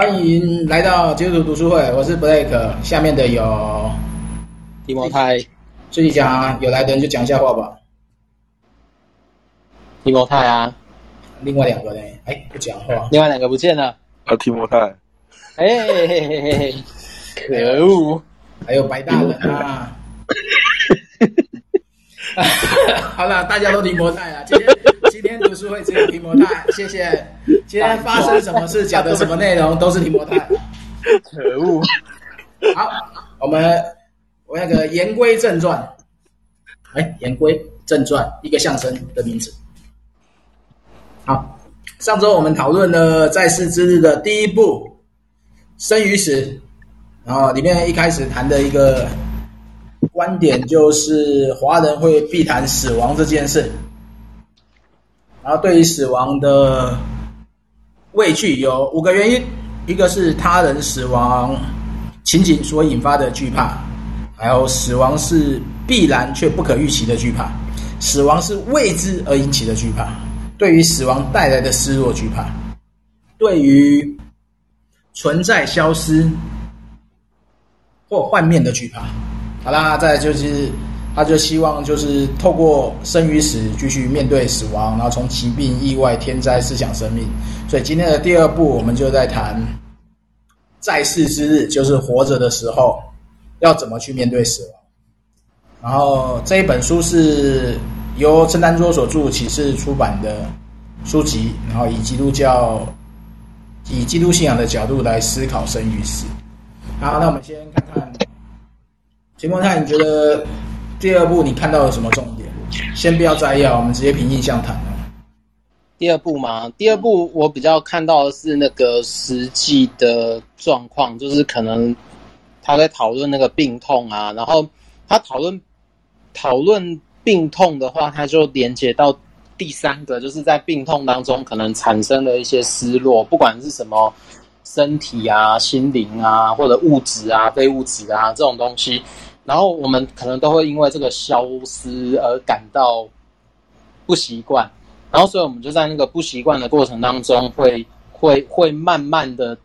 欢迎来到基督徒读书会，我是 Blake，下面的有提摩太，自己讲啊，有来的人就讲一下话吧。提摩太啊，另外两个呢？哎，不讲话。另外两个不见了。啊，提摩太。哎嘿嘿嘿嘿，可恶！还有白大人啊。好了，大家都提摩太啊。今天今天读书会只有提摩太，谢谢。今天发生什么事，讲的什么内容，都是提摩太。可恶！好，我们我那个言归正传。哎，言归正传，一个相声的名字。好，上周我们讨论了在世之日的第一部生与死，然后里面一开始谈的一个。观点就是华人会避谈死亡这件事，然后对于死亡的畏惧有五个原因：一个是他人死亡情景所引发的惧怕，还有死亡是必然却不可预期的惧怕，死亡是未知而引起的惧怕，对于死亡带来的失落惧怕，对于存在消失或幻灭的惧怕。好啦，再就是，他就希望就是透过生与死继续面对死亡，然后从疾病、意外、天灾思想生命。所以今天的第二部，我们就在谈在世之日，就是活着的时候要怎么去面对死亡。然后这一本书是由陈丹桌所著，启示出版的书籍，然后以基督教、以基督信仰的角度来思考生与死。好，那我们先看看。提摩太，你觉得第二步你看到了什么重点？先不要摘要，我们直接凭印象谈。第二步嘛，第二步我比较看到的是那个实际的状况，就是可能他在讨论那个病痛啊，然后他讨论讨论病痛的话，他就连接到第三个，就是在病痛当中可能产生了一些失落，不管是什么身体啊、心灵啊，或者物质啊、非物质啊这种东西。然后我们可能都会因为这个消失而感到不习惯，然后所以我们就在那个不习惯的过程当中会，会会慢慢的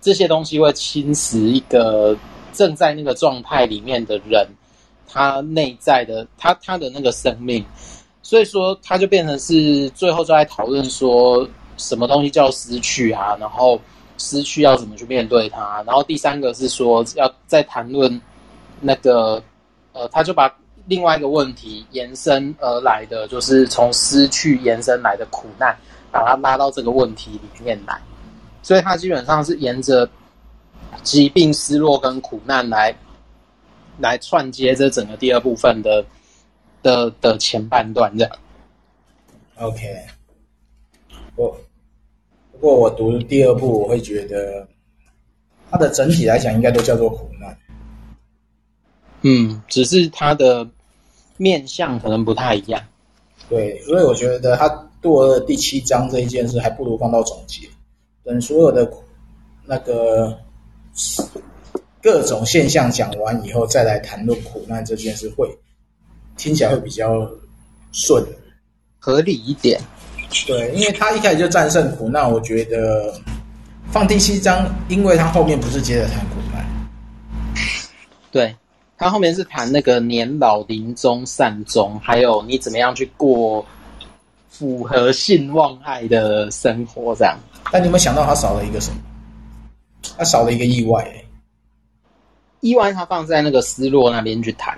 这些东西会侵蚀一个正在那个状态里面的人，他内在的他他的那个生命，所以说他就变成是最后就在讨论说什么东西叫失去啊，然后失去要怎么去面对它，然后第三个是说要在谈论。那个，呃，他就把另外一个问题延伸而来的，就是从失去延伸来的苦难，把它拉到这个问题里面来。所以，他基本上是沿着疾病、失落跟苦难来来串接这整个第二部分的的的前半段，这样。OK，我不过我读第二部，我会觉得它的整体来讲，应该都叫做苦难。嗯，只是他的面相可能不太一样。对，所以我觉得他做了第七章这一件事，还不如放到总结，等所有的那个各种现象讲完以后，再来谈论苦难这件事，会听起来会比较顺，合理一点。对，因为他一开始就战胜苦难，我觉得放第七章，因为他后面不是接着谈苦难。对。他后面是谈那个年老临终善终，还有你怎么样去过符合性望爱的生活这样。但你有没有想到他少了一个什么？他少了一个意外，欸。意外他放在那个失落那边去谈。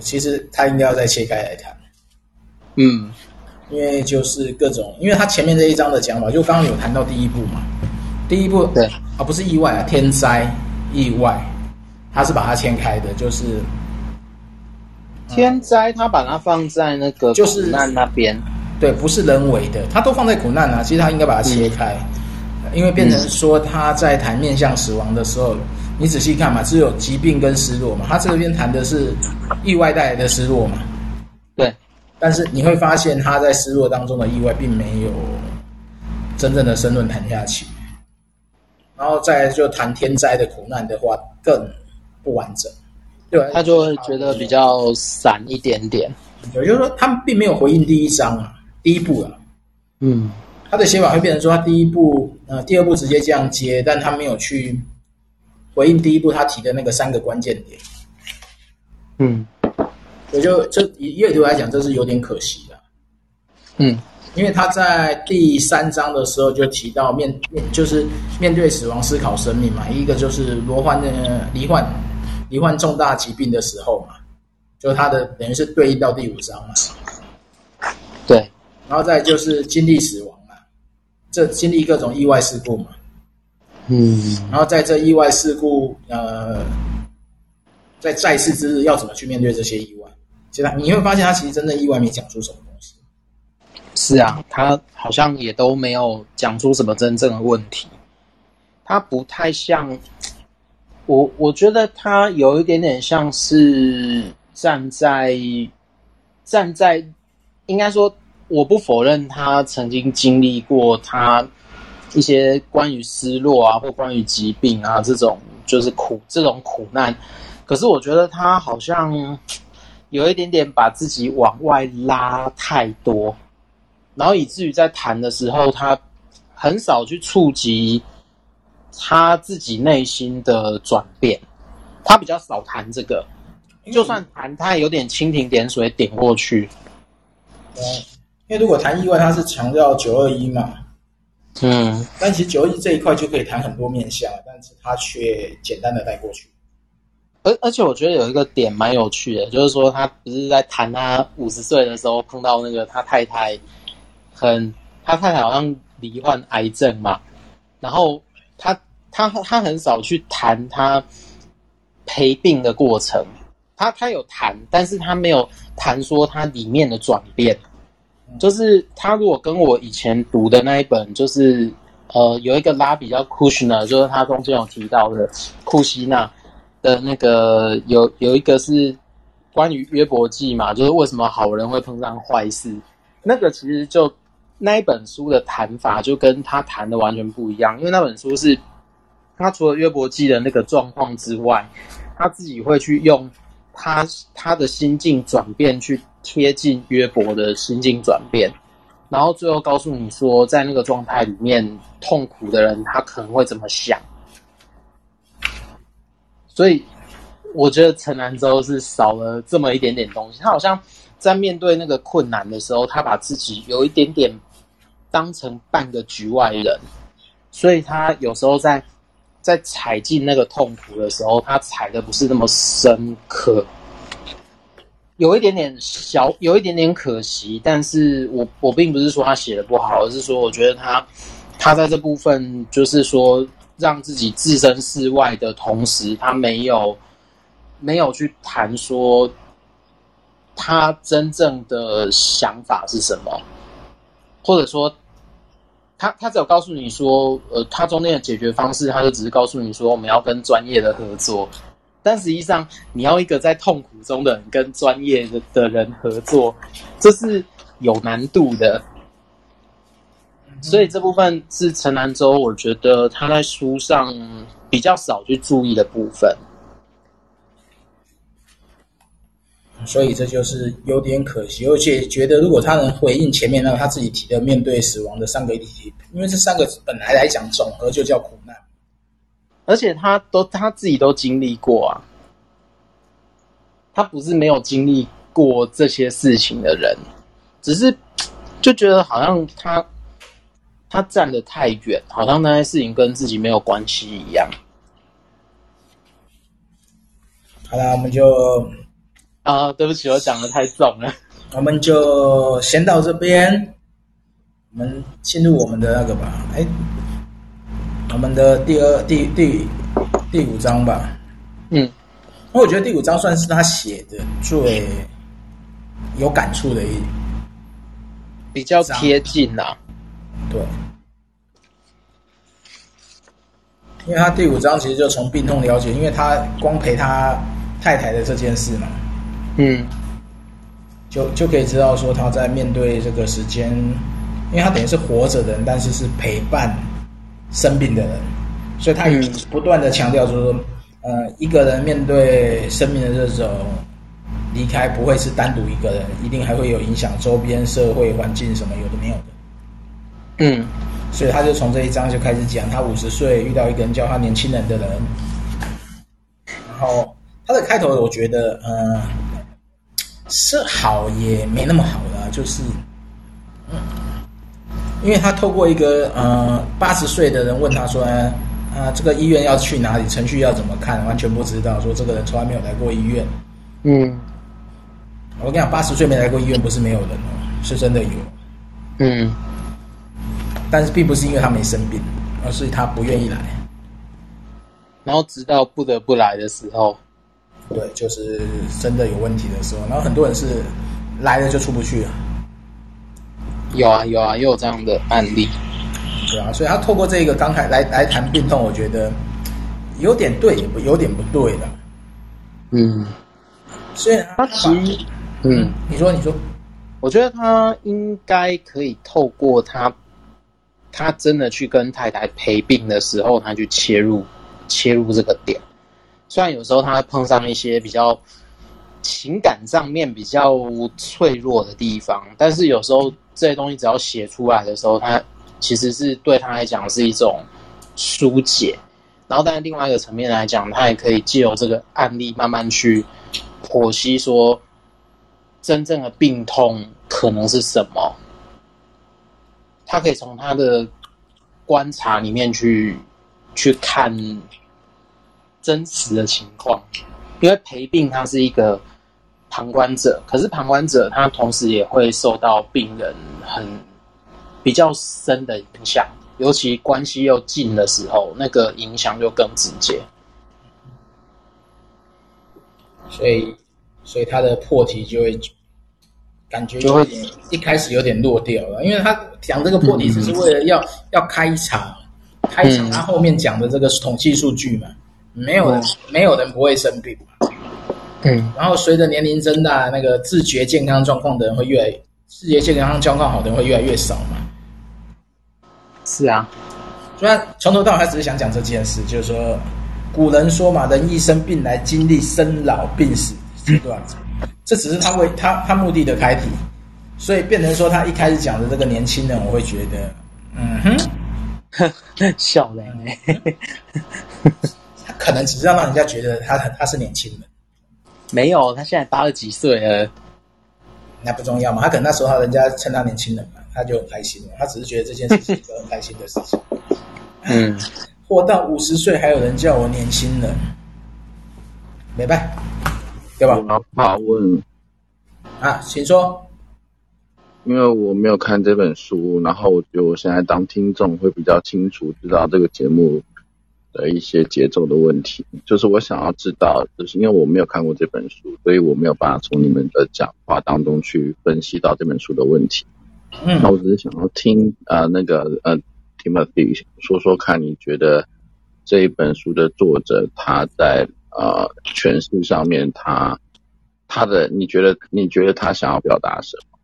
其实他应该要再切开来谈。嗯，因为就是各种，因为他前面这一章的讲法，就刚刚有谈到第一步嘛。第一步对啊，不是意外啊，天灾意外。他是把它切开的，就是天灾，他把它放在那个苦难那边，就是，对，不是人为的，他都放在苦难啊。其实他应该把它切开，嗯，因为变成说他在谈面向死亡的时候，嗯，你仔细看嘛，只有疾病跟失落嘛。他这边谈的是意外带来的失落嘛，对。但是你会发现他在失落当中的意外，并没有真正的深论谈下去。然后再就谈天灾的苦难的话，更。不完整，对，他就会觉得比较散一点点。也就是说，他们并没有回应第一章啊，第一部啊。嗯，他的写法会变成说，他第一步呃，第二步直接这样接，但他没有去回应第一步他提的那个三个关键点。嗯，我就这以阅读来讲，这是有点可惜的。嗯，因为他在第三章的时候就提到面面就是面对死亡思考生命嘛，一个就是罗幻的罹患罹患重大疾病的时候嘛，就他的等于是对应到第五章嘛。对，然后再就是经历死亡嘛。这经历各种意外事故嘛，嗯，然后在这意外事故，呃，在在世之日要怎么去面对这些意外？其实你会发现，他其实真的意外没讲出什么东西。是啊，他好像也都没有讲出什么真正的问题。他不太像我，我觉得他有一点点像是站在站在，应该说。我不否认他曾经经历过他一些关于失落啊，或关于疾病啊这种就是苦这种苦难，可是我觉得他好像有一点点把自己往外拉太多，然后以至于在谈的时候，他很少去触及他自己内心的转变，他比较少谈这个，就算谈，他也有点蜻蜓点水点过去。因为如果谈意外，他是强调九二一嘛，嗯，但其实九二一这一块就可以谈很多面向，但是他却简单的带过去。而而且我觉得有一个点蛮有趣的，就是说他不是在谈他五十岁的时候碰到那个他太太很，他太太好像罹患癌症嘛，然后他他很少去谈他陪病的过程，他他有谈，但是他没有谈说他里面的转变。就是他如果跟我以前读的那一本，就是呃有一个拉比叫库希纳，就是他中间有提到的库西纳的那个有有一个是关于约伯记嘛，就是为什么好人会碰上坏事，那个其实就那一本书的谈法就跟他谈的完全不一样，因为那本书是他除了约伯记的那个状况之外，他自己会去用他他的心境转变去。贴近约伯的心境转变，然后最后告诉你说，在那个状态里面痛苦的人，他可能会怎么想。所以，我觉得陈南州是少了这么一点点东西。他好像在面对那个困难的时候，他把自己有一点点当成半个局外人，所以他有时候在在踩进那个痛苦的时候，他踩的不是那么深刻。有一点点小，有一点点可惜，但是我我并不是说他写的不好，而是说我觉得他他在这部分就是说让自己置身事外的同时，他没有没有去谈说他真正的想法是什么，或者说他他只有告诉你说，呃，他中间的解决方式，他就只是告诉你说我们要跟专业的合作。但实际上，你要一个在痛苦中的人跟专业的的人合作，这是有难度的。所以这部分是陈南洲，我觉得他在书上比较少去注意的部分。所以这就是有点可惜，而且觉得如果他能回应前面那个他自己提的面对死亡的三个议题，因为这三个本来来讲总和就叫苦难。而且他都他自己都经历过啊，他不是没有经历过这些事情的人，只是就觉得好像他他站得太远，好像那些事情跟自己没有关系一样。好了，我们就啊，对不起，我讲的太重了，我们就先到这边，我们进入我们的那个吧，哎。我们的第二、第第第五章吧，嗯，我觉得第五章算是他写的最有感触的一，比较贴近呐、啊，对，因为他第五章其实就从病痛了解，因为他光陪他太太的这件事嘛，嗯，就就可以知道说他在面对这个时间，因为他等于是活着的人，但是是陪伴。生病的人，所以他也不断的强调说，呃，一个人面对生命的这种离开，不会是单独一个人，一定还会有影响周边社会环境什么有的没有的。嗯，所以他就从这一章就开始讲，他五十岁遇到一个人叫他年轻人的人，然后他的开头我觉得，呃，是好也没那么好的，就是，嗯，因为他透过一个呃八十岁的人问他说，啊、呃，这个医院要去哪里，程序要怎么看，完全不知道，说这个人从来没有来过医院，嗯，我跟你讲，八十岁没来过医院不是没有人哦，是真的有，嗯。但是并不是因为他没生病，而是他不愿意来。然后直到不得不来的时候，对，就是真的有问题的时候。然后很多人是来了就出不去了。有啊有啊，也有这样的案例。对啊，所以他透过这个刚才来来谈病痛，我觉得有点对，也不有点不对的。嗯，所以他其实，嗯，你说你说，我觉得他应该可以透过他。他真的去跟太太陪病的时候，他去切入切入这个点。虽然有时候他会碰上一些比较情感上面比较脆弱的地方，但是有时候这些东西只要写出来的时候，他其实是对他来讲是一种疏解。然后，但是另外一个层面来讲，他也可以借由这个案例慢慢去剖析说，真正的病痛可能是什么。他可以从他的观察里面去去看真实的情况，因为陪病他是一个旁观者，可是旁观者他同时也会受到病人很比较深的影响，尤其关系又近的时候，那个影响就更直接。所以，所以他的破题就会。感觉就会一开始有点落掉了，因为他讲这个破题只是为了要、嗯、要开场，开场他后面讲的这个统计数据嘛，没有人、嗯、没有人不会生病嘛，嗯，然后随着年龄增大，那个自觉健康状况的人会越来，自觉健康状况好的人会越来越少嘛，是啊，虽然从头到尾他只是想讲这件事，就是说古人说嘛，人一生病来经历生老病死阶段。嗯这只是他为他他目的的开题，所以变成说他一开始讲的这个年轻人，我会觉得，嗯哼，笑人呢，他可能只是要让人家觉得他他是年轻人，没有，他现在八十几岁了，那不重要嘛，他可能那时候他人家称他年轻人嘛，他就很开心了，他只是觉得这件事情是一个很开心的事情，嗯，活到五十岁还有人叫我年轻人，没办法。对吧？我怕问啊，请说。因为我没有看这本书，然后我觉得我现在当听众会比较清楚知道这个节目的一些节奏的问题。就是我想要知道，就是因为我没有看过这本书，所以我没有办法从你们的讲话当中去分析到这本书的问题。嗯，那我只是想要听呃那个呃 Timothy 说说看，你觉得这一本书的作者他在。呃，诠释上面他他的，你觉得你觉得他想要表达什么？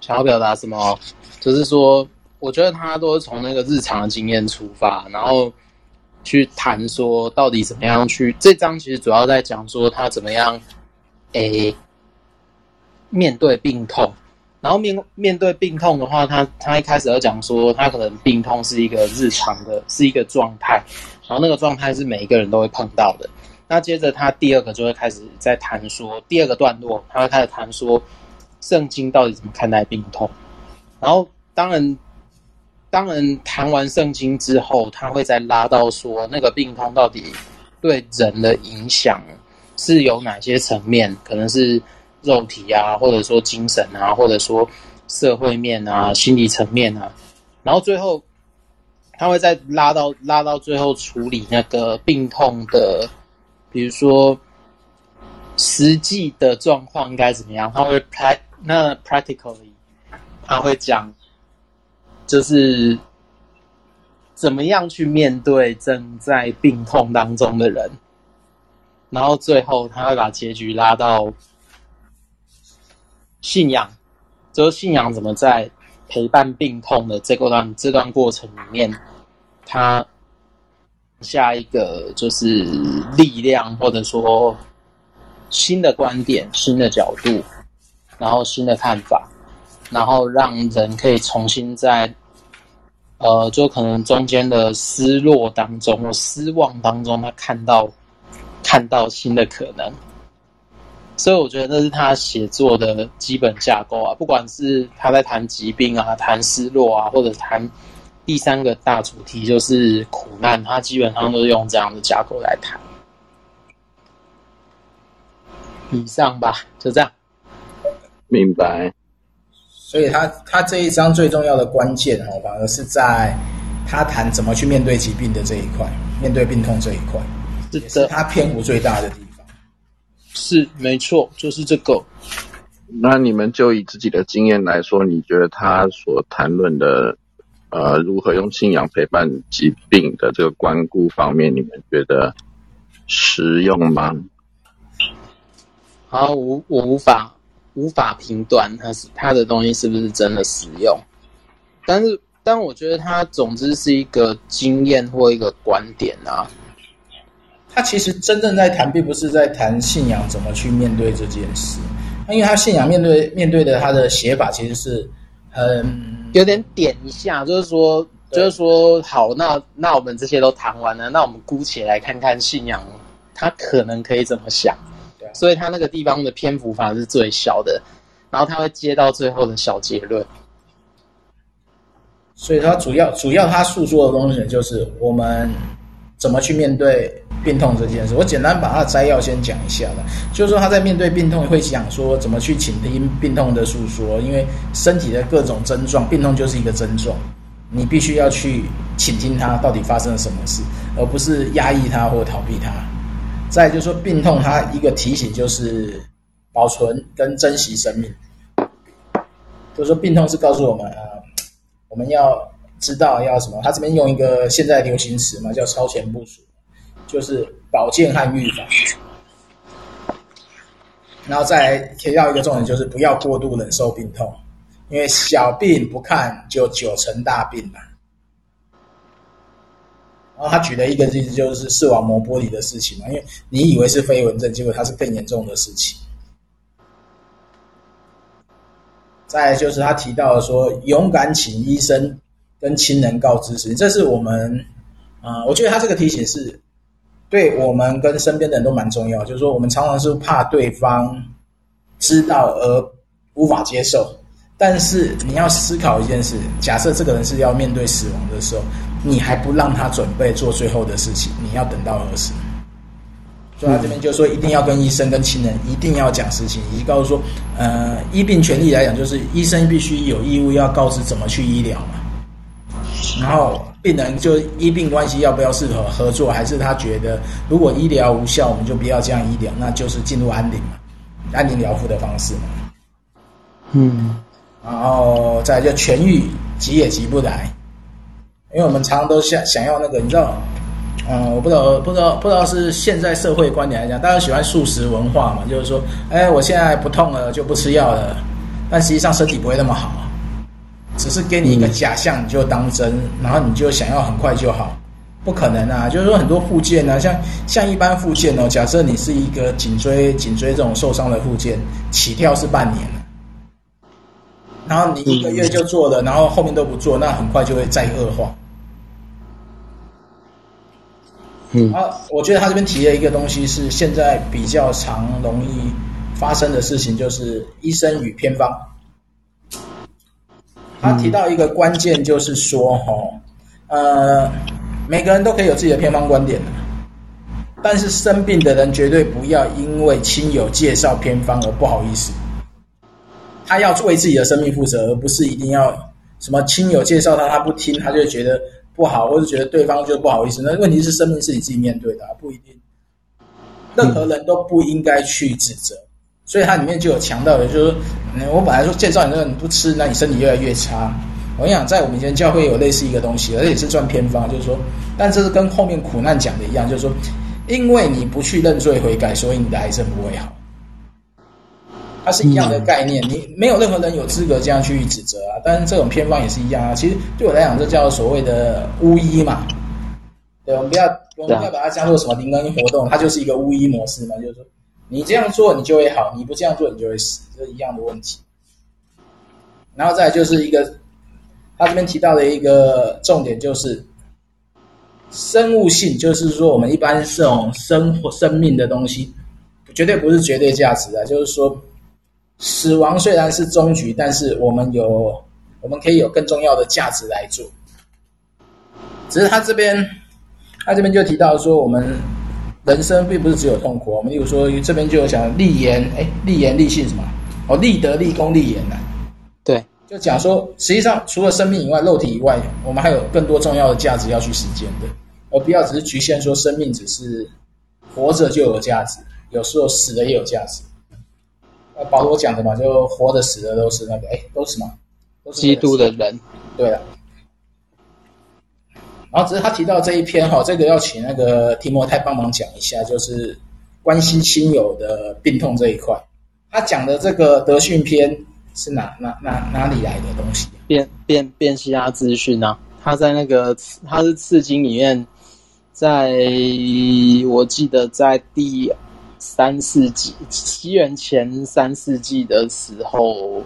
想要表达什么？就是说，我觉得他都是从那个日常的经验出发，然后去谈说到底怎么样去。这章其实主要在讲说他怎么样，诶、面对病痛。然后面面对病痛的话，他他一开始要讲说，他可能病痛是一个日常的，是一个状态。然后那个状态是每一个人都会碰到的。那接着他第二个就会开始在谈说，第二个段落他会开始谈说，圣经到底怎么看待病痛。然后当然，当然谈完圣经之后，他会再拉到说，那个病痛到底对人的影响是有哪些层面？可能是肉体啊，或者说精神啊，或者说社会面啊，心理层面啊。然后最后。他会再拉到拉到最后处理那个病痛的，比如说实际的状况应该怎么样？他会 pr 那 practically，他会讲就是怎么样去面对正在病痛当中的人，然后最后他会把结局拉到信仰，就是信仰怎么在。陪伴病痛的这个段这段过程里面，他下一个就是力量，或者说新的观点、新的角度，然后新的看法。然后让人可以重新在，呃，就可能中间的失落当中失望当中，他看到看到新的可能。所以我觉得那是他写作的基本架构啊，不管是他在谈疾病啊、谈失落啊，或者谈第三个大主题就是苦难，他基本上都是用这样的架构来谈。以上吧，就这样。明白。所以他他这一章最重要的关键哈，反而是在他谈怎么去面对疾病的这一块，面对病痛这一块，是的，是他篇幅最大的地方。是，没错，就是这个。那你们就以自己的经验来说，你觉得他所谈论的，呃，如何用信仰陪伴疾病的这个关顾方面，你们觉得实用吗？好，我我无法无法评断他是他的东西是不是真的实用，但是但我觉得他总之是一个经验或一个观点啊。他其实真正在谈，并不是在谈信仰怎么去面对这件事，因为他信仰面对面对的他的写法其实是很有点点一下，就是说就是说好，那那我们这些都谈完了，那我们姑且来看看信仰他可能可以怎么想。所以他那个地方的篇幅反而是最小的，然后他会接到最后的小结论。所以他主要主要他诉说的东西就是我们怎么去面对病痛这件事。我简单把他的摘要先讲一下吧，就是说他在面对病痛会讲说怎么去倾听病痛的诉说，因为身体的各种症状，病痛就是一个症状，你必须要去倾听它到底发生了什么事，而不是压抑它或逃避它。再就是说，病痛它一个提醒就是保存跟珍惜生命。就是说，病痛是告诉我们啊，我们要知道要什么。他这边用一个现在流行词嘛，叫超前部署，就是保健和预防。然后再提到一个重点，就是不要过度忍受病痛，因为小病不看就久成大病了。然后他举了一个例子，就是视网膜剥离的事情嘛，因为你以为是飞蚊症，结果它是更严重的事情。再就是他提到说，勇敢请医生跟亲人告知时，这是我们啊、我觉得他这个提醒是对我们跟身边的人都蛮重要。就是说，我们常常是怕对方知道而无法接受，但是你要思考一件事：假设这个人是要面对死亡的时候。你还不让他准备做最后的事情，你要等到何时？所以他这边就说，一定要跟医生、跟亲人一定要讲事情，以及告诉说，呃，医病权利来讲，就是医生必须有义务要告知怎么去医疗嘛。然后病人就医病关系要不要适合合作，还是他觉得如果医疗无效，我们就不要这样医疗，那就是进入安宁嘛，安宁疗护的方式嘛。嗯，然后再就痊愈急也急不来。因为我们常常都想想要那个，你知道，嗯，我不知道，不知道，不知道是现在社会观点来讲，大家喜欢素食文化嘛，就是说，哎，我现在不痛了就不吃药了，但实际上身体不会那么好，只是给你一个假象，你就当真，然后你就想要很快就好，不可能啊！就是说很多附件啊，像像一般附件哦，假设你是一个颈椎颈椎这种受伤的附件，起跳是半年。然后你一个月就做了，然后后面都不做，那很快就会再恶化。嗯，啊，我觉得他这边提了一个东西是现在比较常容易发生的事情，就是医生与偏方。他提到一个关键，就是说，哈，呃，每个人都可以有自己的偏方观点，但是生病的人绝对不要因为亲友介绍偏方而不好意思。他要为自己的生命负责，而不是一定要什么亲友介绍他，他不听，他就觉得不好，或者觉得对方就不好意思。那问题是生命是你自己面对的，不一定。任何人都不应该去指责，所以它里面就有强调的，就是说，我本来说介绍你那个你不吃，那你身体越来越差。我跟你讲，在我们以前教会有类似一个东西，而且是赚偏方，就是说，但这是跟后面苦难讲的一样，就是说，因为你不去认罪悔改，所以你的癌症不会好。它是一样的概念，你没有任何人有资格这样去指责啊。但是这种偏方也是一样啊。其实对我来讲，这叫所谓的巫医嘛。对，我们不要我们不要把它叫做什么灵恩活动，它就是一个巫医模式嘛。就是说，你这样做你就会好，你不这样做你就会死，这是一样的问题。然后再就是一个，他这边提到的一个重点就是生物性，就是说我们一般这种生活生命的东西，绝对不是绝对价值啊，就是说死亡虽然是终局，但是我们有我们可以有更重要的价值来做。只是他这边，他这边就提到说，我们人生并不是只有痛苦。我们例如说这边就有讲立言，哎，立言立信什么？哦，立德、立功、立言呐。对，就讲说，实际上除了生命以外，肉体以外，我们还有更多重要的价值要去实践的，而不要只是局限说生命只是活着就有价值，有时候死了也有价值。呃，保罗讲的嘛，就活的死的都是那个，哎，都是什么？都是基督的人。对了。然后只是他提到这一篇哈，这个要请那个提摩太帮忙讲一下，就是关心亲友的病痛这一块。他讲的这个德训篇是哪哪哪哪里来的东西？便便便希拉资讯啊，他在那个他是次经里面，在我记得在第三世纪，西元前三世纪的时候，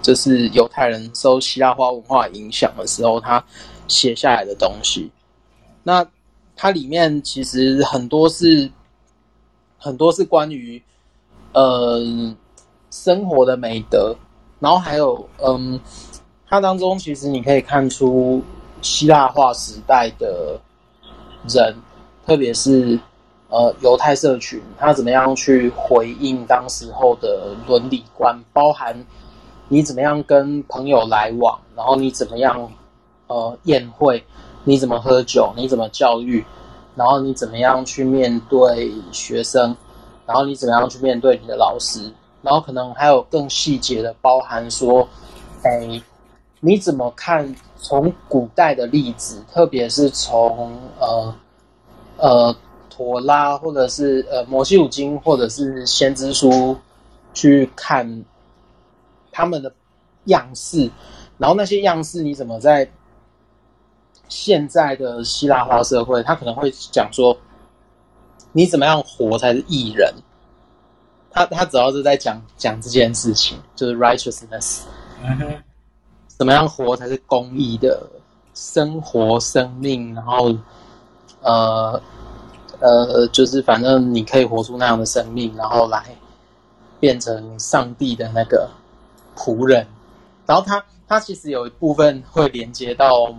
就是犹太人受希腊化文化影响的时候，他。写下来的东西，那它里面其实很多是很多是关于呃生活的美德，然后还有嗯，它当中其实你可以看出希腊化时代的人，特别是呃犹太社群，他怎么样去回应当时候的伦理观，包含你怎么样跟朋友来往，然后你怎么样。呃，宴会你怎么喝酒？你怎么教育？然后你怎么样去面对学生？然后你怎么样去面对你的老师？然后可能还有更细节的，包含说，哎，你怎么看从古代的例子，特别是从呃呃陀拉或者是呃摩西五经或者是先知书去看他们的样式，然后那些样式你怎么在？现在的希腊化社会，他可能会讲说，你怎么样活才是艺人？他他主要是在讲讲这件事情，就是 righteousness，嗯，怎么样活才是公义的生活、生命？然后，呃呃，就是反正你可以活出那样的生命，然后来变成上帝的那个仆人。然后他他其实有一部分会连接到。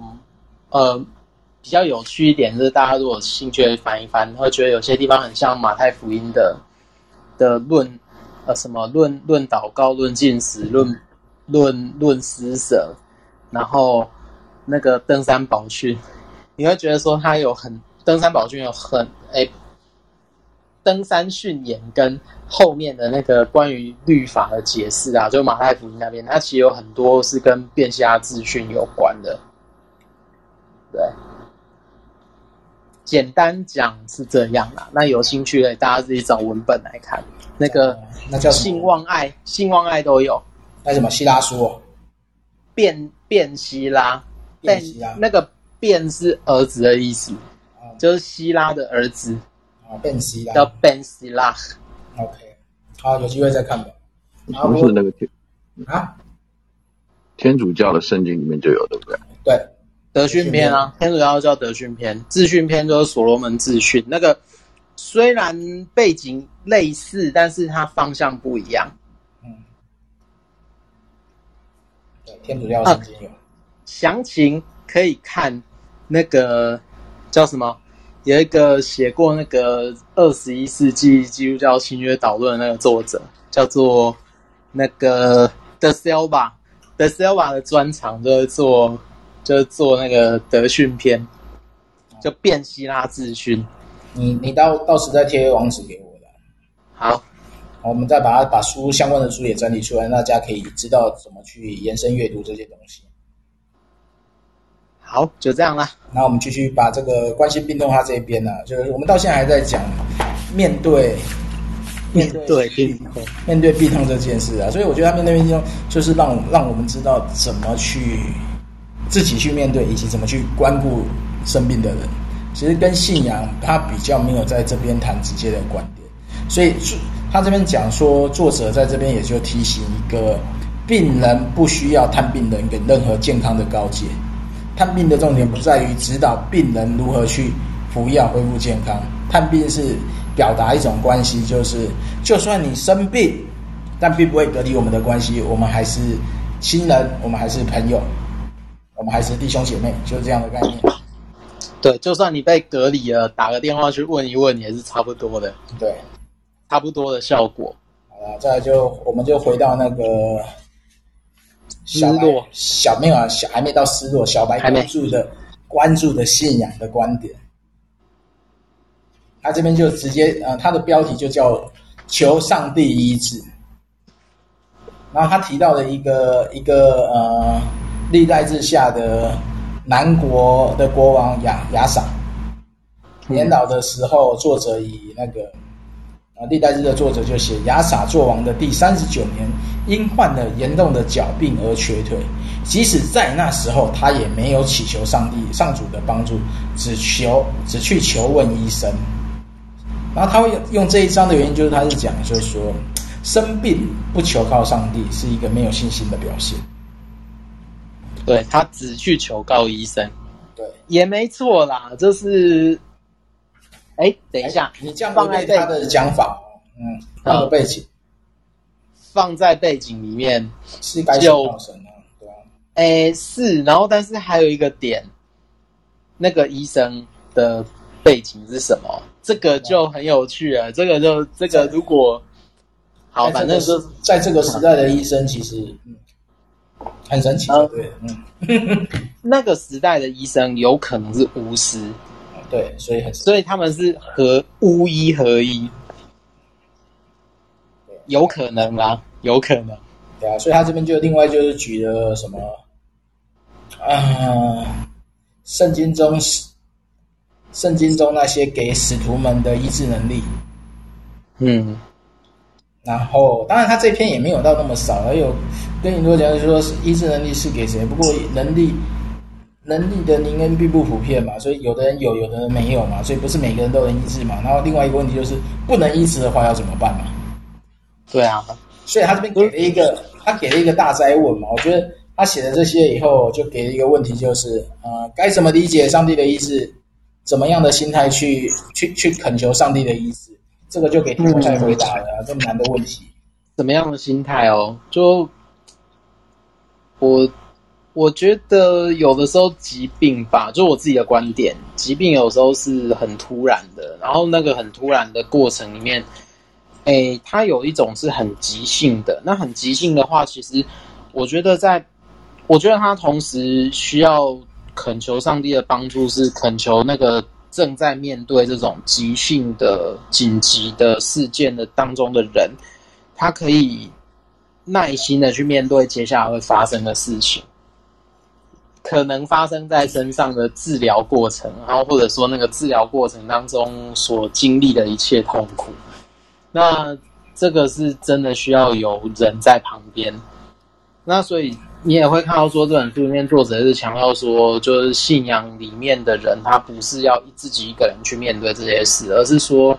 呃，比较有趣一点就是，大家如果有兴趣翻一翻，会觉得有些地方很像马太福音的的论，呃，什么论论祷告、论进食、论论论施舍，然后那个登山宝训，你会觉得说他有很登山宝训有很诶，登山训言跟后面的那个关于律法的解释啊，就马太福音那边，它其实有很多是跟便希拉自训有关的。对，简单讲是这样啦。那有兴趣的，大家自己找文本来看。那个那叫信望爱，信望爱都有。那什么希拉书、哦？便便希拉，便希拉。那个便是儿子的意思，嗯、就是希拉的儿子。啊，本希拉叫本希拉。OK，好，有机会再看吧。不是那个天啊？天主教的圣经里面就有，对不对？对。德训篇啊，天主教叫德训篇，自训篇就是所罗门自训。那个虽然背景类似，但是它方向不一样。嗯，对，天主教圣经有。详情可以看那个叫什么？有一个写过那个二十一世纪基督教新约导论的那个作者，叫做那个德塞瓦。德塞瓦的专长就是做。就是做那个德训篇，就变希腊自训。你你到到时再贴网址给我的。好，我们再把它把书相关的书也整理出来，大家可以知道怎么去延伸阅读这些东西。好，就这样啦。那我们继续把这个关系病痛它这边呢，就是我们到现在还在讲面对面对病痛，面对病痛这件事啊，所以我觉得他面对病痛就是让让我们知道怎么去。自己去面对，以及怎么去关顾生病的人，其实跟信仰他比较没有在这边谈直接的观点，所以他这边讲说，作者在这边也就提醒一个病人不需要探病人给任何健康的告诫。探病的重点不在于指导病人如何去服药恢复健康，探病是表达一种关系，就是就算你生病，但并不会隔离我们的关系，我们还是亲人，我们还是朋友，我们还是弟兄姐妹，就是这样的概念。对，就算你被隔离了，打个电话去问一问，也是差不多的。对，差不多的效果。好了，再来就我们就回到那个。失落，小没有啊，小还没到失落。小白关注的关注的信仰的观点，他这边就直接呃，他的标题就叫“求上帝医治”。然后他提到了一个一个呃，历代志下的南国的国王亚亚撒，年老的时候，作者以那个。啊，历代志的作者就写亚撒作王的第三十九年，因患了严重的脚病而瘸腿。即使在那时候，他也没有祈求上帝、上主的帮助，只求只去求问医生。然后他会用这一章的原因，就是他是讲，就是说生病不求靠上帝，是一个没有信心的表现。对，他只去求告医生，对，也没错啦，就是。哎，等一下，你这样放在他的讲法，嗯，他的背景放在背景里面是该信靠神啊，对吧？哎，是，然后但是还有一个点，那个医生的背景是什么？这个就很有趣了。这个就这个如果好，反正是在这个时代的医生其实嗯很神奇，对，嗯，那个时代的医生有可能是巫师。对，所以很，所以他们是合巫医合一，有可能啊，有可能。对啊，所以他这边就另外就是举了什么，啊，圣经中圣经中那些给使徒们的医治能力，嗯，然后当然他这篇也没有到那么少，而有跟你多讲说是医治能力是给谁，不过能力。能力的灵恩并不普遍嘛，所以有的人有，有的人没有嘛，所以不是每个人都能医治嘛。然后另外一个问题就是，不能医治的话要怎么办嘛？对啊，所以他这边给了一个，他给了一个大灾问嘛。我觉得他写了这些以后，就给了一个问题，就是呃，该怎么理解上帝的意志？怎么样的心态去去去恳求上帝的意志？这个就给提摩太回答了、啊、这么难的问题。怎么样的心态哦？就我。我觉得有的时候疾病吧，就我自己的观点，疾病有时候是很突然的，然后那个很突然的过程里面，诶，它有一种是很急性的。那很急性的话，其实我觉得在，我觉得他同时需要恳求上帝的帮助，是恳求那个正在面对这种急性的紧急的事件的当中的人，他可以耐心的去面对接下来会发生的事情。可能发生在身上的治疗过程，然后或者说那个治疗过程当中所经历的一切痛苦，那这个是真的需要有人在旁边。那所以你也会看到说，这本书里面作者是强调说，就是信仰里面的人，他不是要自己一个人去面对这些事，而是说，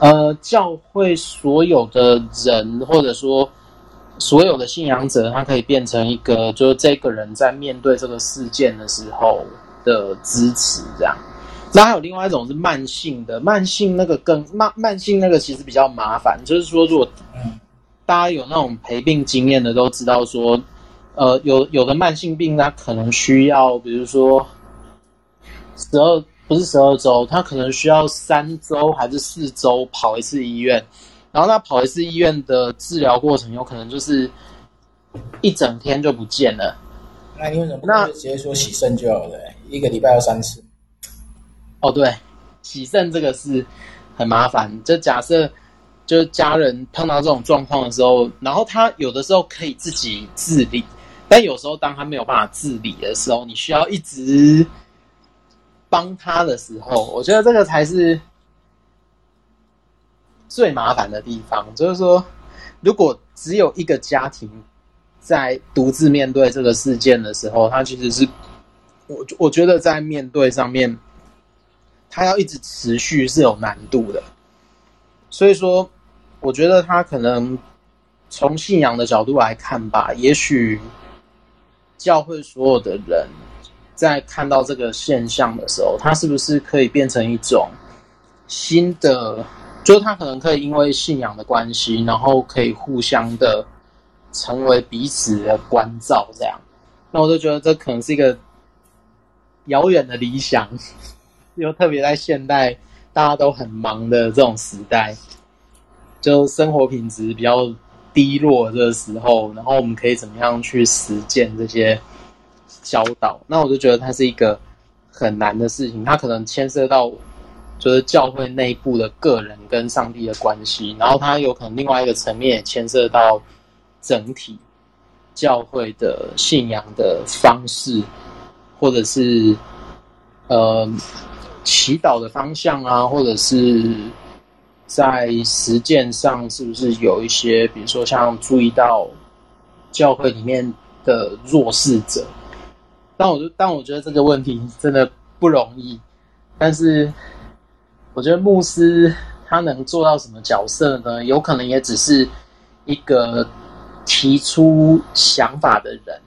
呃，教会所有的人，或者说。所有的信仰者，他可以变成一个，就是这个人在面对这个事件的时候的支持，这样。那还有另外一种是慢性的，慢性那个更慢，慢性那个其实比较麻烦。就是说，如果大家有那种陪病经验的，都知道说，呃，有有的慢性病，它可能需要，比如说十二不是十二周，他可能需要三周还是四周跑一次医院。然后他跑一次医院的治疗过程，有可能就是一整天就不见了。那你为什么不直接说洗肾就好了？一个礼拜要三次。哦，对，洗肾这个是很麻烦。就假设就是家人碰到这种状况的时候，然后他有的时候可以自己自理，但有时候当他没有办法自理的时候，你需要一直帮他的时候，我觉得这个才是。最麻烦的地方就是说，如果只有一个家庭在独自面对这个事件的时候，他其实是我我觉得在面对上面，他要一直持续是有难度的。所以说，我觉得他可能从信仰的角度来看吧，也许教会所有的人在看到这个现象的时候，他是不是可以变成一种新的？就是他可能可以因为信仰的关系，然后可以互相的成为彼此的关照，这样。那我就觉得这可能是一个遥远的理想，又特别在现代大家都很忙的这种时代，就生活品质比较低落的时候，然后我们可以怎么样去实践这些教导？那我就觉得它是一个很难的事情，它可能牵涉到。就是教会内部的个人跟上帝的关系，然后它有可能另外一个层面也牵涉到整体教会的信仰的方式，或者是呃祈祷的方向啊，或者是在实践上是不是有一些，比如说像注意到教会里面的弱势者。但我就但我觉得这个问题真的不容易，但是。我觉得牧师他能做到什么角色呢？有可能也只是一个提出想法的人，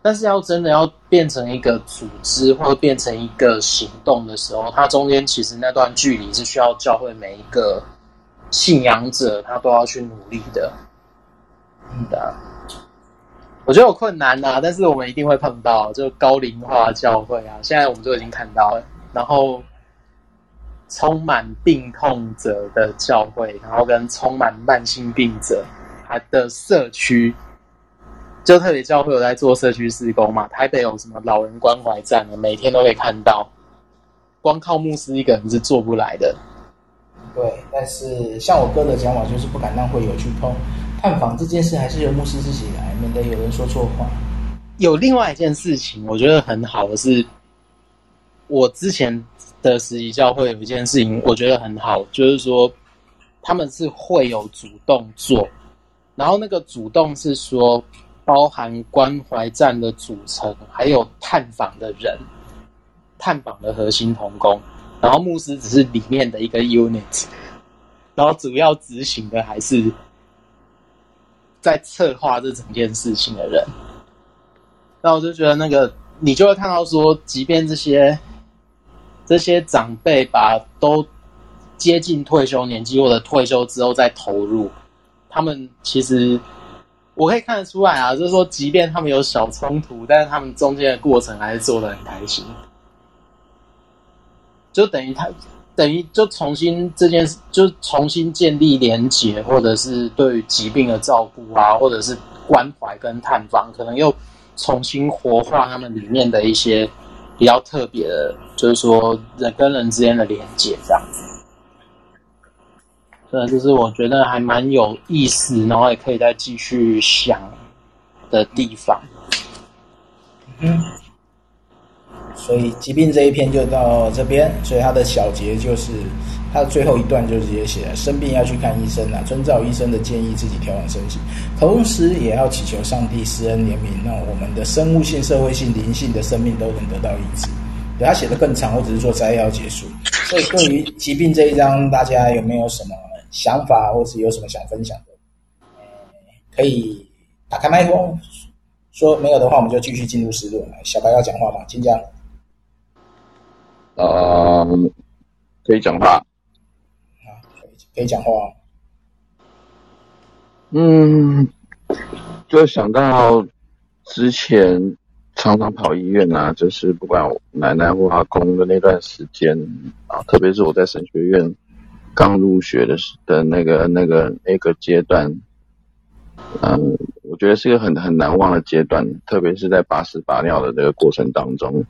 但是要真的要变成一个组织或者变成一个行动的时候，它中间其实那段距离是需要教会每一个信仰者他都要去努力的。嗯的，我觉得有困难呐、但是我们一定会碰到，就高龄化教会啊，现在我们就已经看到了，然后。充满病痛者的教会，然后跟充满慢性病者他的社区，就特别教会有在做社区施工嘛。台北有什么老人关怀站呢？每天都可以看到，光靠牧师一个人是做不来的。对，但是像我哥的讲法，就是不敢让会友去碰探访这件事，还是由牧师自己来，免得有人说错话。有另外一件事情，我觉得很好的是，我之前。的实习教会有一件事情，我觉得很好，就是说他们是会有主动做，然后那个主动是说包含关怀站的组成，还有探访的人，探访的核心同工，然后牧师只是里面的一个 unit，然后主要执行的还是在策划这整件事情的人。那我就觉得那个你就会看到说，即便这些。这些长辈把都接近退休年纪或者退休之后再投入，他们其实我可以看得出来啊，就是说，即便他们有小冲突，但是他们中间的过程还是做得很开心，就等于他等于就重新这件事，就重新建立连结，或者是对于疾病的照顾啊，或者是关怀跟探访，可能又重新活化他们里面的一些。比较特别的，就是说人跟人之间的连接这样子，所以就是我觉得还蛮有意思，然后也可以再继续想的地方。嗯，所以疾病这一篇就到这边，所以它的小结就是。他的最后一段就直接写了：生病要去看医生啊，遵照医生的建议自己调养身体，同时也要祈求上帝施恩怜悯，让我们的生物性、社会性、灵性的生命都能得到医治。对，他写的更长，我只是做摘要结束。所以对于疾病这一章，大家有没有什么想法，或是有什么想分享的？可以打开麦克风，说没有的话，我们就继续进入思路。小白要讲话吗？请讲。呃，可以讲话啊。可以讲话。嗯，就想到之前常常跑医院啊，就是不管我奶奶或阿公的那段时间啊，特别是我在神学院刚入学的时的那个那个那个阶段，嗯，我觉得是一个很很难忘的阶段，特别是在拔屎拔尿的这个过程当中。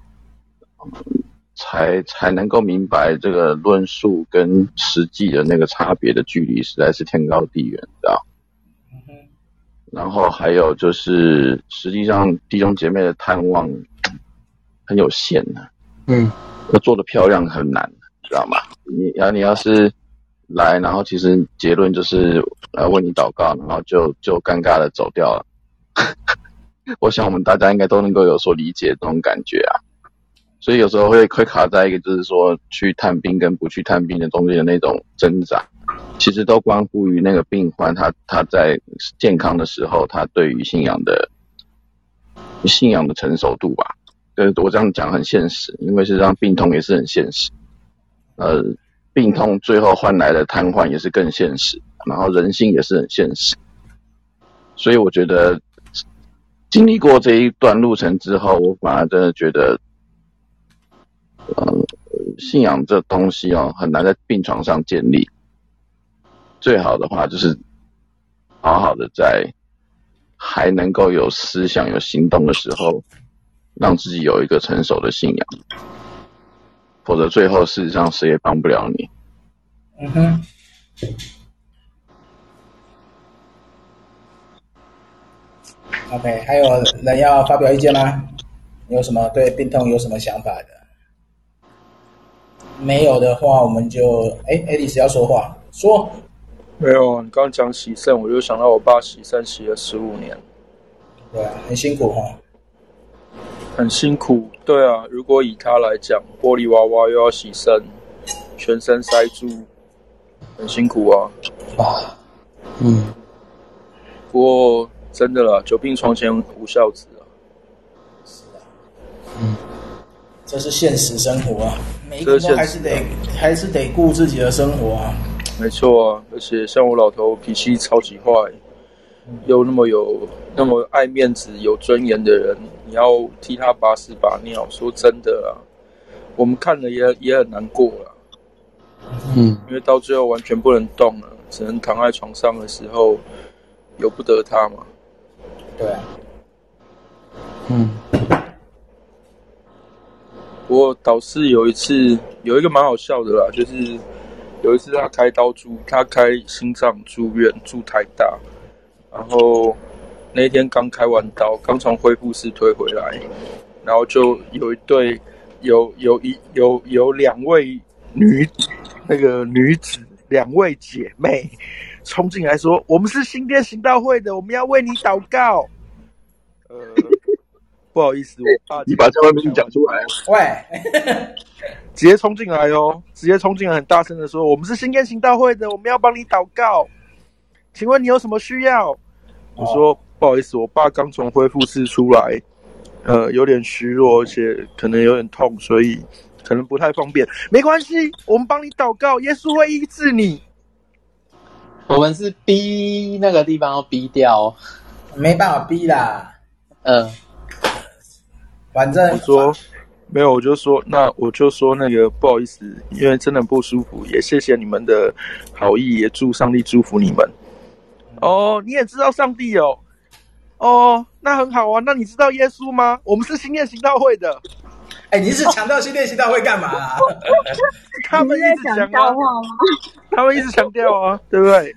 嗯才才能够明白这个论述跟实际的那个差别的距离实在是天高地远的。然后还有就是，实际上弟兄姐妹的探望很有限的。嗯，要做的漂亮很难，知道吗？你要你要是来，然后其实结论就是来为你祷告，然后就就尴尬的走掉了。我想我们大家应该都能够有所理解这种感觉啊。所以有时候会会卡在一个，就是说去探病跟不去探病的中间的那种挣扎。其实都关乎于那个病患他他在健康的时候，他对于信仰的信仰的成熟度吧。对，我这样讲很现实，因为实际上病痛也是很现实。呃，病痛最后换来的瘫痪也是更现实，然后人性也是很现实。所以我觉得经历过这一段路程之后，我反而真的觉得，呃，信仰这东西哦，很难在病床上建立。最好的话就是好好的在还能够有思想、有行动的时候，让自己有一个成熟的信仰。否则，最后事实上谁也帮不了你。嗯哼。OK，还有人要发表意见吗？有什么对病痛有什么想法的？没有的话，我们就哎，爱丽丝要说话，说。没有，你刚刚讲洗肾，我就想到我爸洗肾洗了十五年。对啊，很辛苦哈、哦。很辛苦，对啊。如果以他来讲，玻璃娃娃又要洗肾，全身塞住，很辛苦啊。啊，嗯。不过真的啦，久病床前无孝子啊。是啊。嗯。这是现实生活啊，每一个人还是得还是得顾自己的生活啊。没错啊，而且像我老头脾气超级坏，又那么有那么爱面子、有尊严的人。你要替他把屎把尿，说真的啊，我们看了也也很难过了。嗯，因为到最后完全不能动了，只能躺在床上的时候，由不得他嘛。对啊。嗯。我导师有一次有一个蛮好笑的啦，就是有一次他开刀住，他开心脏住院住台大，然后。那一天刚开完刀，刚从恢复室推回来，然后就有一对，有有一有有两位女那个女子，两位姐妹冲进来说：“我们是新店行道会的，我们要为你祷告。”呃，不好意思，我爸你把这外名字讲出来。喂，直接冲进来哦，直接冲进来，很大声的说：“我们是新店行道会的，我们要帮你祷告，请问你有什么需要？”我说。哦不好意思，我爸刚从恢复室出来，呃，有点虚弱，而且可能有点痛，所以可能不太方便。没关系，我们帮你祷告，耶稣会医治你。我们是逼那个地方要逼掉，没办法逼啦。嗯，反正我说没有，我就说那我就说那个不好意思，因为真的不舒服，也谢谢你们的好意，也祝上帝祝福你们。哦，你也知道上帝哦。哦，那很好啊。那你知道耶稣吗？我们是新店行道会的。哎、欸，你是强调新店行道会干嘛、啊？他们一直强调他们一直强调啊，对不对？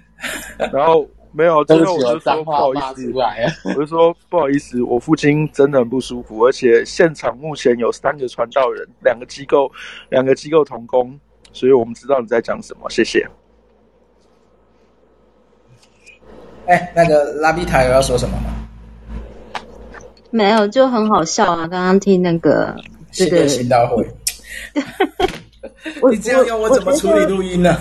然后没有，最后我就说不好意思，我就说不好意思，我父亲真的很不舒服，而且现场目前有三个传道人，两个机构，两个机构同工，所以我们知道你在讲什么。谢谢。哎、欸，那个拉比塔有要说什么吗？没有，就很好笑啊！刚刚听那个这个行道会，你这样要我怎么处理录音呢？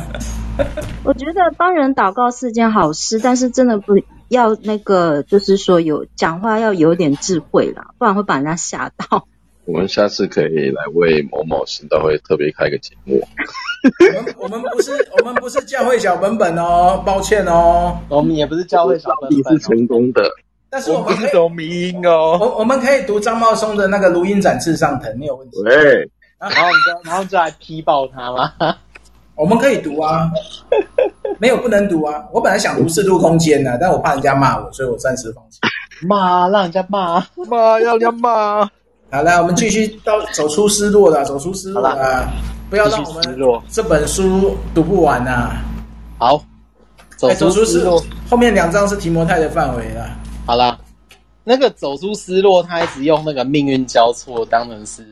我觉得帮人祷告是件好事，但是真的不要那个，就是说有讲话要有点智慧啦，不然会把人家吓到。我们下次可以来为某某行道会特别开个节目。我 们我们不是我们不是教会小本本哦，抱歉哦，我们也不是教会小本本，你是成功的。但是我们可以读迷音哦，我我们可以读张茂松的那个《如音展翅上腾》，没有问题。对，然后你就然后就来批爆他吗？我们可以读啊，没有不能读啊。我本来想读《四度空间》的，但我怕人家骂我，所以我暂时放弃。骂，让人家骂，骂，要人家骂。好，来，我们继续到走出失落的，走出失落啊！不要让我们这本书读不完呐、啊。好，走出失落，后面两章是提摩太的范围了。好啦，那个走出失落，他一直用那个命运交错当成是，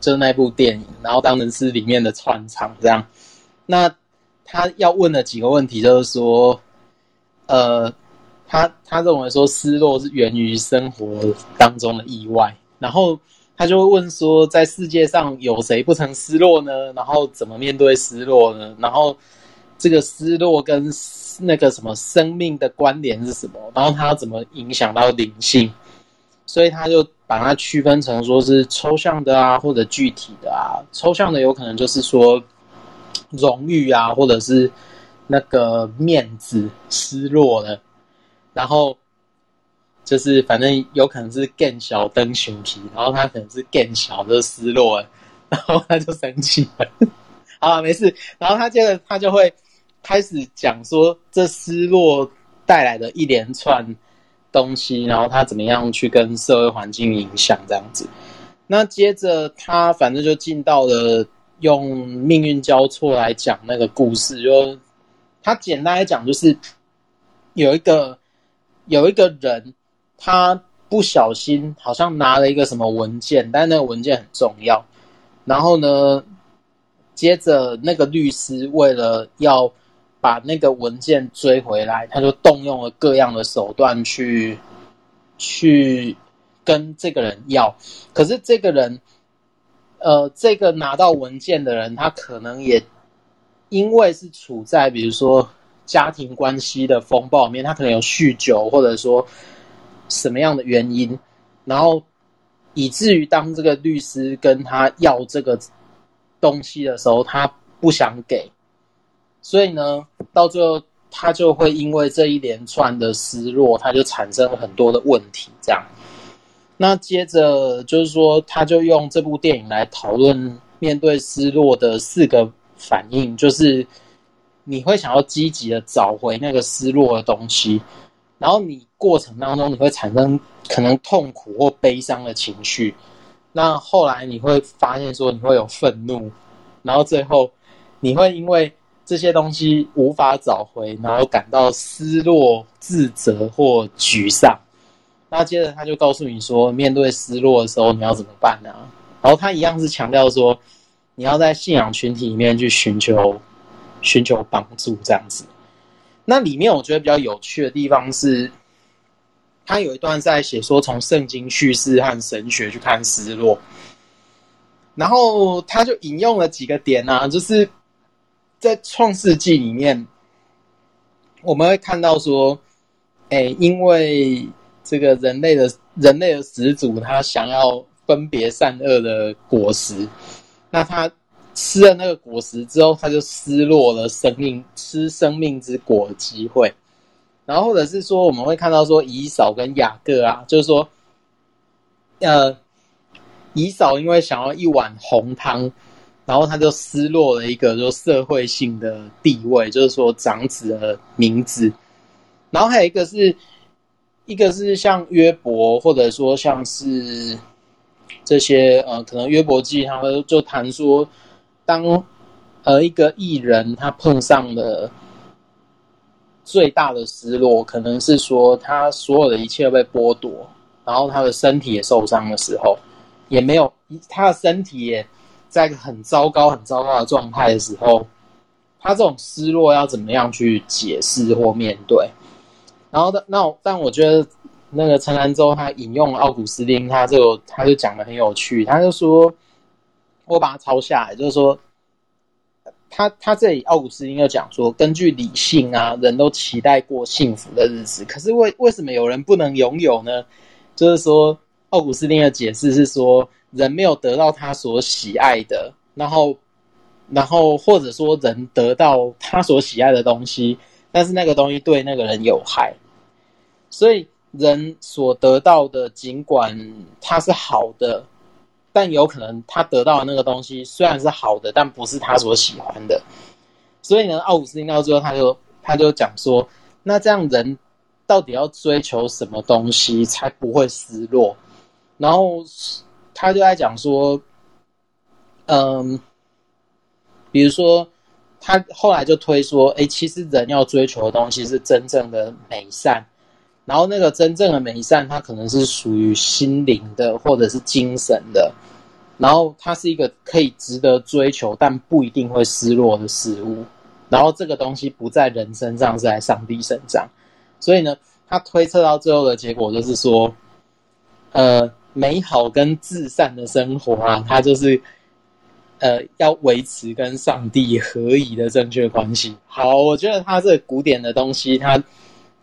就是那部电影，然后当成是里面的串场这样。那他要问的几个问题就是说，呃，他他认为说失落是源于生活当中的意外，然后他就会问说，在世界上有谁不曾失落呢？然后怎么面对失落呢？然后这个失落跟那个什么生命的关联是什么，然后它怎么影响到灵性，所以他就把它区分成说是抽象的啊，或者具体的啊。抽象的有可能就是说荣誉啊，或者是那个面子失落了，然后就是反正有可能是更小灯熊皮，然后他可能是更小的失落了，然后他就生气了。好，没事。然后他接着他就会。开始讲说这失落带来的一连串东西，然后他怎么样去跟社会环境影响这样子。那接着他反正就进到了用命运交错来讲那个故事，就他简单来讲就是有一个有一个人，他不小心好像拿了一个什么文件，但那个文件很重要。然后呢，接着那个律师为了要把那个文件追回来，他就动用了各样的手段去去跟这个人要。可是这个人，呃，这个拿到文件的人，他可能也因为是处在比如说家庭关系的风暴里面，他可能有酗酒，或者说什么样的原因，然后以至于当这个律师跟他要这个东西的时候，他不想给。所以呢，到最后他就会因为这一连串的失落，他就产生了很多的问题。这样，那接着就是说，他就用这部电影来讨论面对失落的四个反应，就是你会想要积极的找回那个失落的东西，然后你过程当中你会产生可能痛苦或悲伤的情绪，那后来你会发现说你会有愤怒，然后最后你会因为这些东西无法找回，然后感到失落、自责或沮丧。那接着他就告诉你说，面对失落的时候你要怎么办呢？然后他一样是强调说，你要在信仰群体里面去寻求、寻求帮助这样子。那里面我觉得比较有趣的地方是，他有一段在写说，从圣经叙事和神学去看失落，然后他就引用了几个点啊，就是。在创世纪里面，我们会看到说，哎，因为这个人类的人类的始祖，他想要分别善恶的果实，那他吃了那个果实之后，他就失落了生命吃生命之果的机会。然后或者是说，我们会看到说，以扫跟雅各啊，就是说，呃，以扫因为想要一碗红汤。然后他就失落了一个就社会性的地位，就是说长子的名字。然后还有一个是，一个是像约伯，或者说像是这些呃，可能约伯记他们就谈说，当呃一个艺人他碰上了最大的失落，可能是说他所有的一切被剥夺，然后他的身体也受伤的时候，也没有他的身体也。在很糟糕、很糟糕的状态的时候，他这种失落要怎么样去解释或面对？然后，那但我觉得那个陈兰州他引用奥古斯丁，他就他就讲的很有趣，他就说，我把它抄下来，就是说，他他这里奥古斯丁又讲说，根据理性啊，人都期待过幸福的日子，可是为为什么有人不能拥有呢？就是说，奥古斯丁的解释是说。人没有得到他所喜爱的，然后，然后或者说人得到他所喜爱的东西，但是那个东西对那个人有害，所以人所得到的尽管它是好的，但有可能他得到的那个东西虽然是好的，但不是他所喜欢的。所以呢，奥古斯丁到最后他就他就讲说，那这样人到底要追求什么东西才不会失落？然后。他就在讲说，嗯，比如说，他后来就推说，哎，其实人要追求的东西是真正的美善，然后那个真正的美善，它可能是属于心灵的或者是精神的，然后它是一个可以值得追求但不一定会失落的事物，然后这个东西不在人身上，是在上帝身上，所以呢，他推测到最后的结果就是说，呃。美好跟至善的生活啊，它就是呃，要维持跟上帝合宜的正确关系。好，我觉得他这个古典的东西，他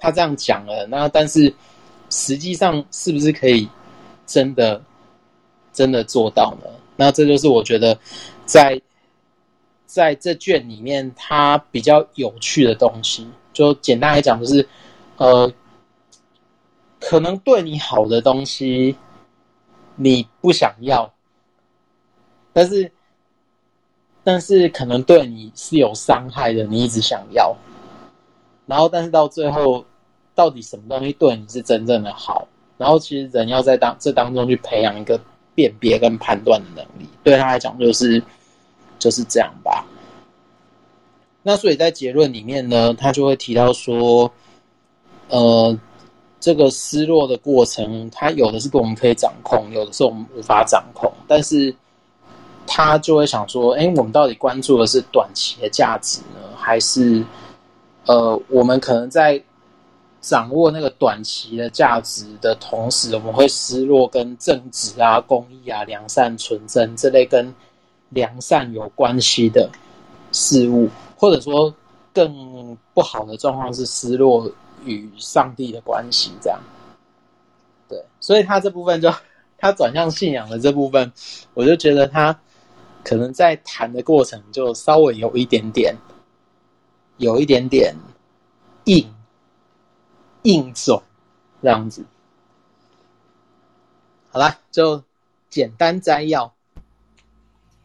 他这样讲了，那但是实际上是不是可以真的真的做到呢？那这就是我觉得在在这卷里面，它比较有趣的东西。就简单来讲，就是呃，可能对你好的东西，你不想要，但是。但是可能对你是有伤害的，你一直想要，然后但是到最后，到底什么东西对你是真正的好？然后其实人要在当这当中去培养一个辨别跟判断的能力，对他来讲就是就是这样吧。那所以在结论里面呢，他就会提到说，呃，这个失落的过程，它有的是我们可以掌控，有的是我们无法掌控，但是。他就会想说：“哎，我们到底关注的是短期的价值呢，还是呃，我们可能在掌握那个短期的价值的同时，我们会失落跟正直啊、公义啊、良善、纯真这类跟良善有关系的事物，或者说更不好的状况是失落与上帝的关系，这样。对，所以他这部分就他转向信仰的这部分，我就觉得他。”可能在谈的过程就稍微有一点点，有一点点硬硬种这样子。好了，就简单摘要。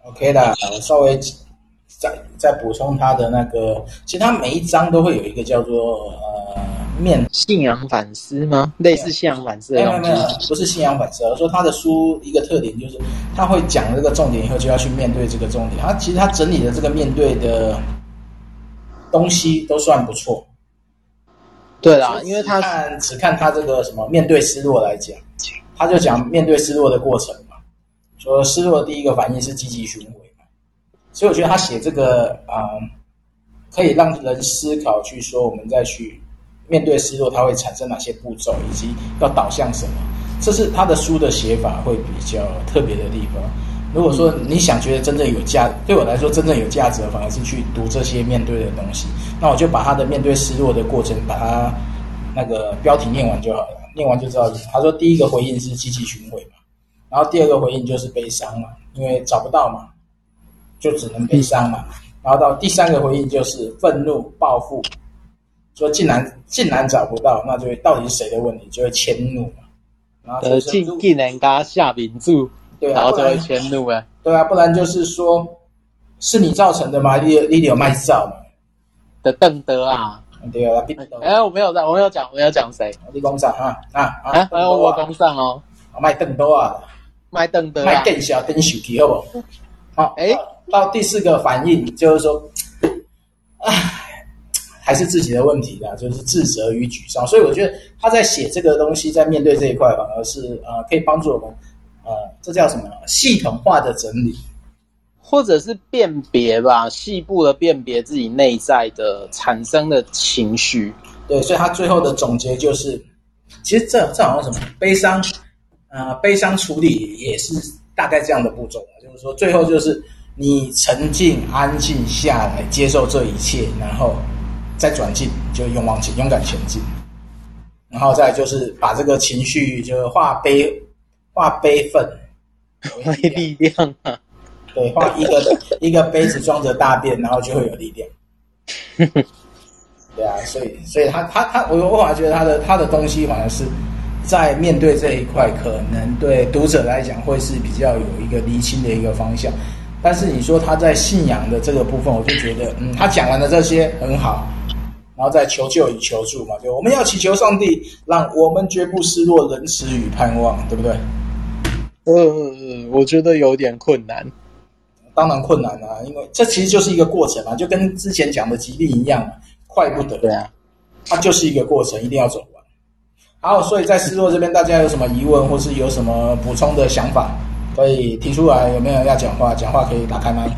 OK 的，我稍微再再补充他的那个，其实他每一章都会有一个叫做呃。面信仰反思吗？类似信仰反思的东西？没有没有，不是信仰反思。而说他的书一个特点就是，他会讲这个重点以后，就要去面对这个重点。他其实他整理的这个面对的东西都算不错。对啦，因为他看只看他这个什么面对失落来讲，他就讲面对失落的过程嘛。说失落的第一个反应是积极寻回嘛。所以我觉得他写这个啊、嗯，可以让人思考，去说我们再去。面对失落，它会产生哪些步骤，以及要导向什么？这是他的书的写法会比较特别的地方。如果说你想觉得真正有价，对我来说真正有价值的，反而是去读这些面对的东西。那我就把他的面对失落的过程，把它那个标题念完就好了。念完就知道，他说第一个回应是积极寻回嘛，然后第二个回应就是悲伤嘛，因为找不到嘛，就只能悲伤嘛。然后到第三个回应就是愤怒报复。说竟然竟然找不到，那就会到底是谁的问题？就会迁怒嘛。然后呃，竟竟然给他下名注，对啊，然后就会迁怒啊。对啊，不然就是说是你造成的吗？你你有卖照嘛？的邓德啊，对啊，哎，我没有在，我没有讲，我没有讲谁？你讲上啊啊啊！哎，我讲上哦，卖邓德啊，卖邓德，卖更小更手机好不？好，哎，到第四个反应就是说，唉。还是自己的问题的，就是自责与沮丧。所以我觉得他在写这个东西，在面对这一块，反而是呃，可以帮助我们，呃，这叫什么？系统化的整理，或者是辨别吧，细部的辨别自己内在的产生的情绪。对，所以他最后的总结就是，其实这这好像什么悲伤，呃，悲伤处理也是大概这样的步骤，就是说最后就是你沉静、安静下来，接受这一切，然后。再转进，就勇往前，勇敢前进，然后再就是把这个情绪就化悲，化悲愤为力量啊！对，化一个一个杯子装着大便，然后就会有力量。对啊，所以所以他他他，我我反而觉得他的他的东西反而是在面对这一块，可能对读者来讲会是比较有一个厘清的一个方向。但是你说他在信仰的这个部分，我就觉得，嗯，他讲完的这些很好。然后再求救与求助嘛，就我们要祈求上帝，让我们绝不失落仁慈与盼望，对不对？呃，我觉得有点困难。当然困难啊，因为这其实就是一个过程嘛，就跟之前讲的吉利一样，快不得。对啊，它就是一个过程，一定要走完。好，所以在失落这边，大家有什么疑问或是有什么补充的想法，可以提出来。有没有人要讲话？讲话可以打开麦。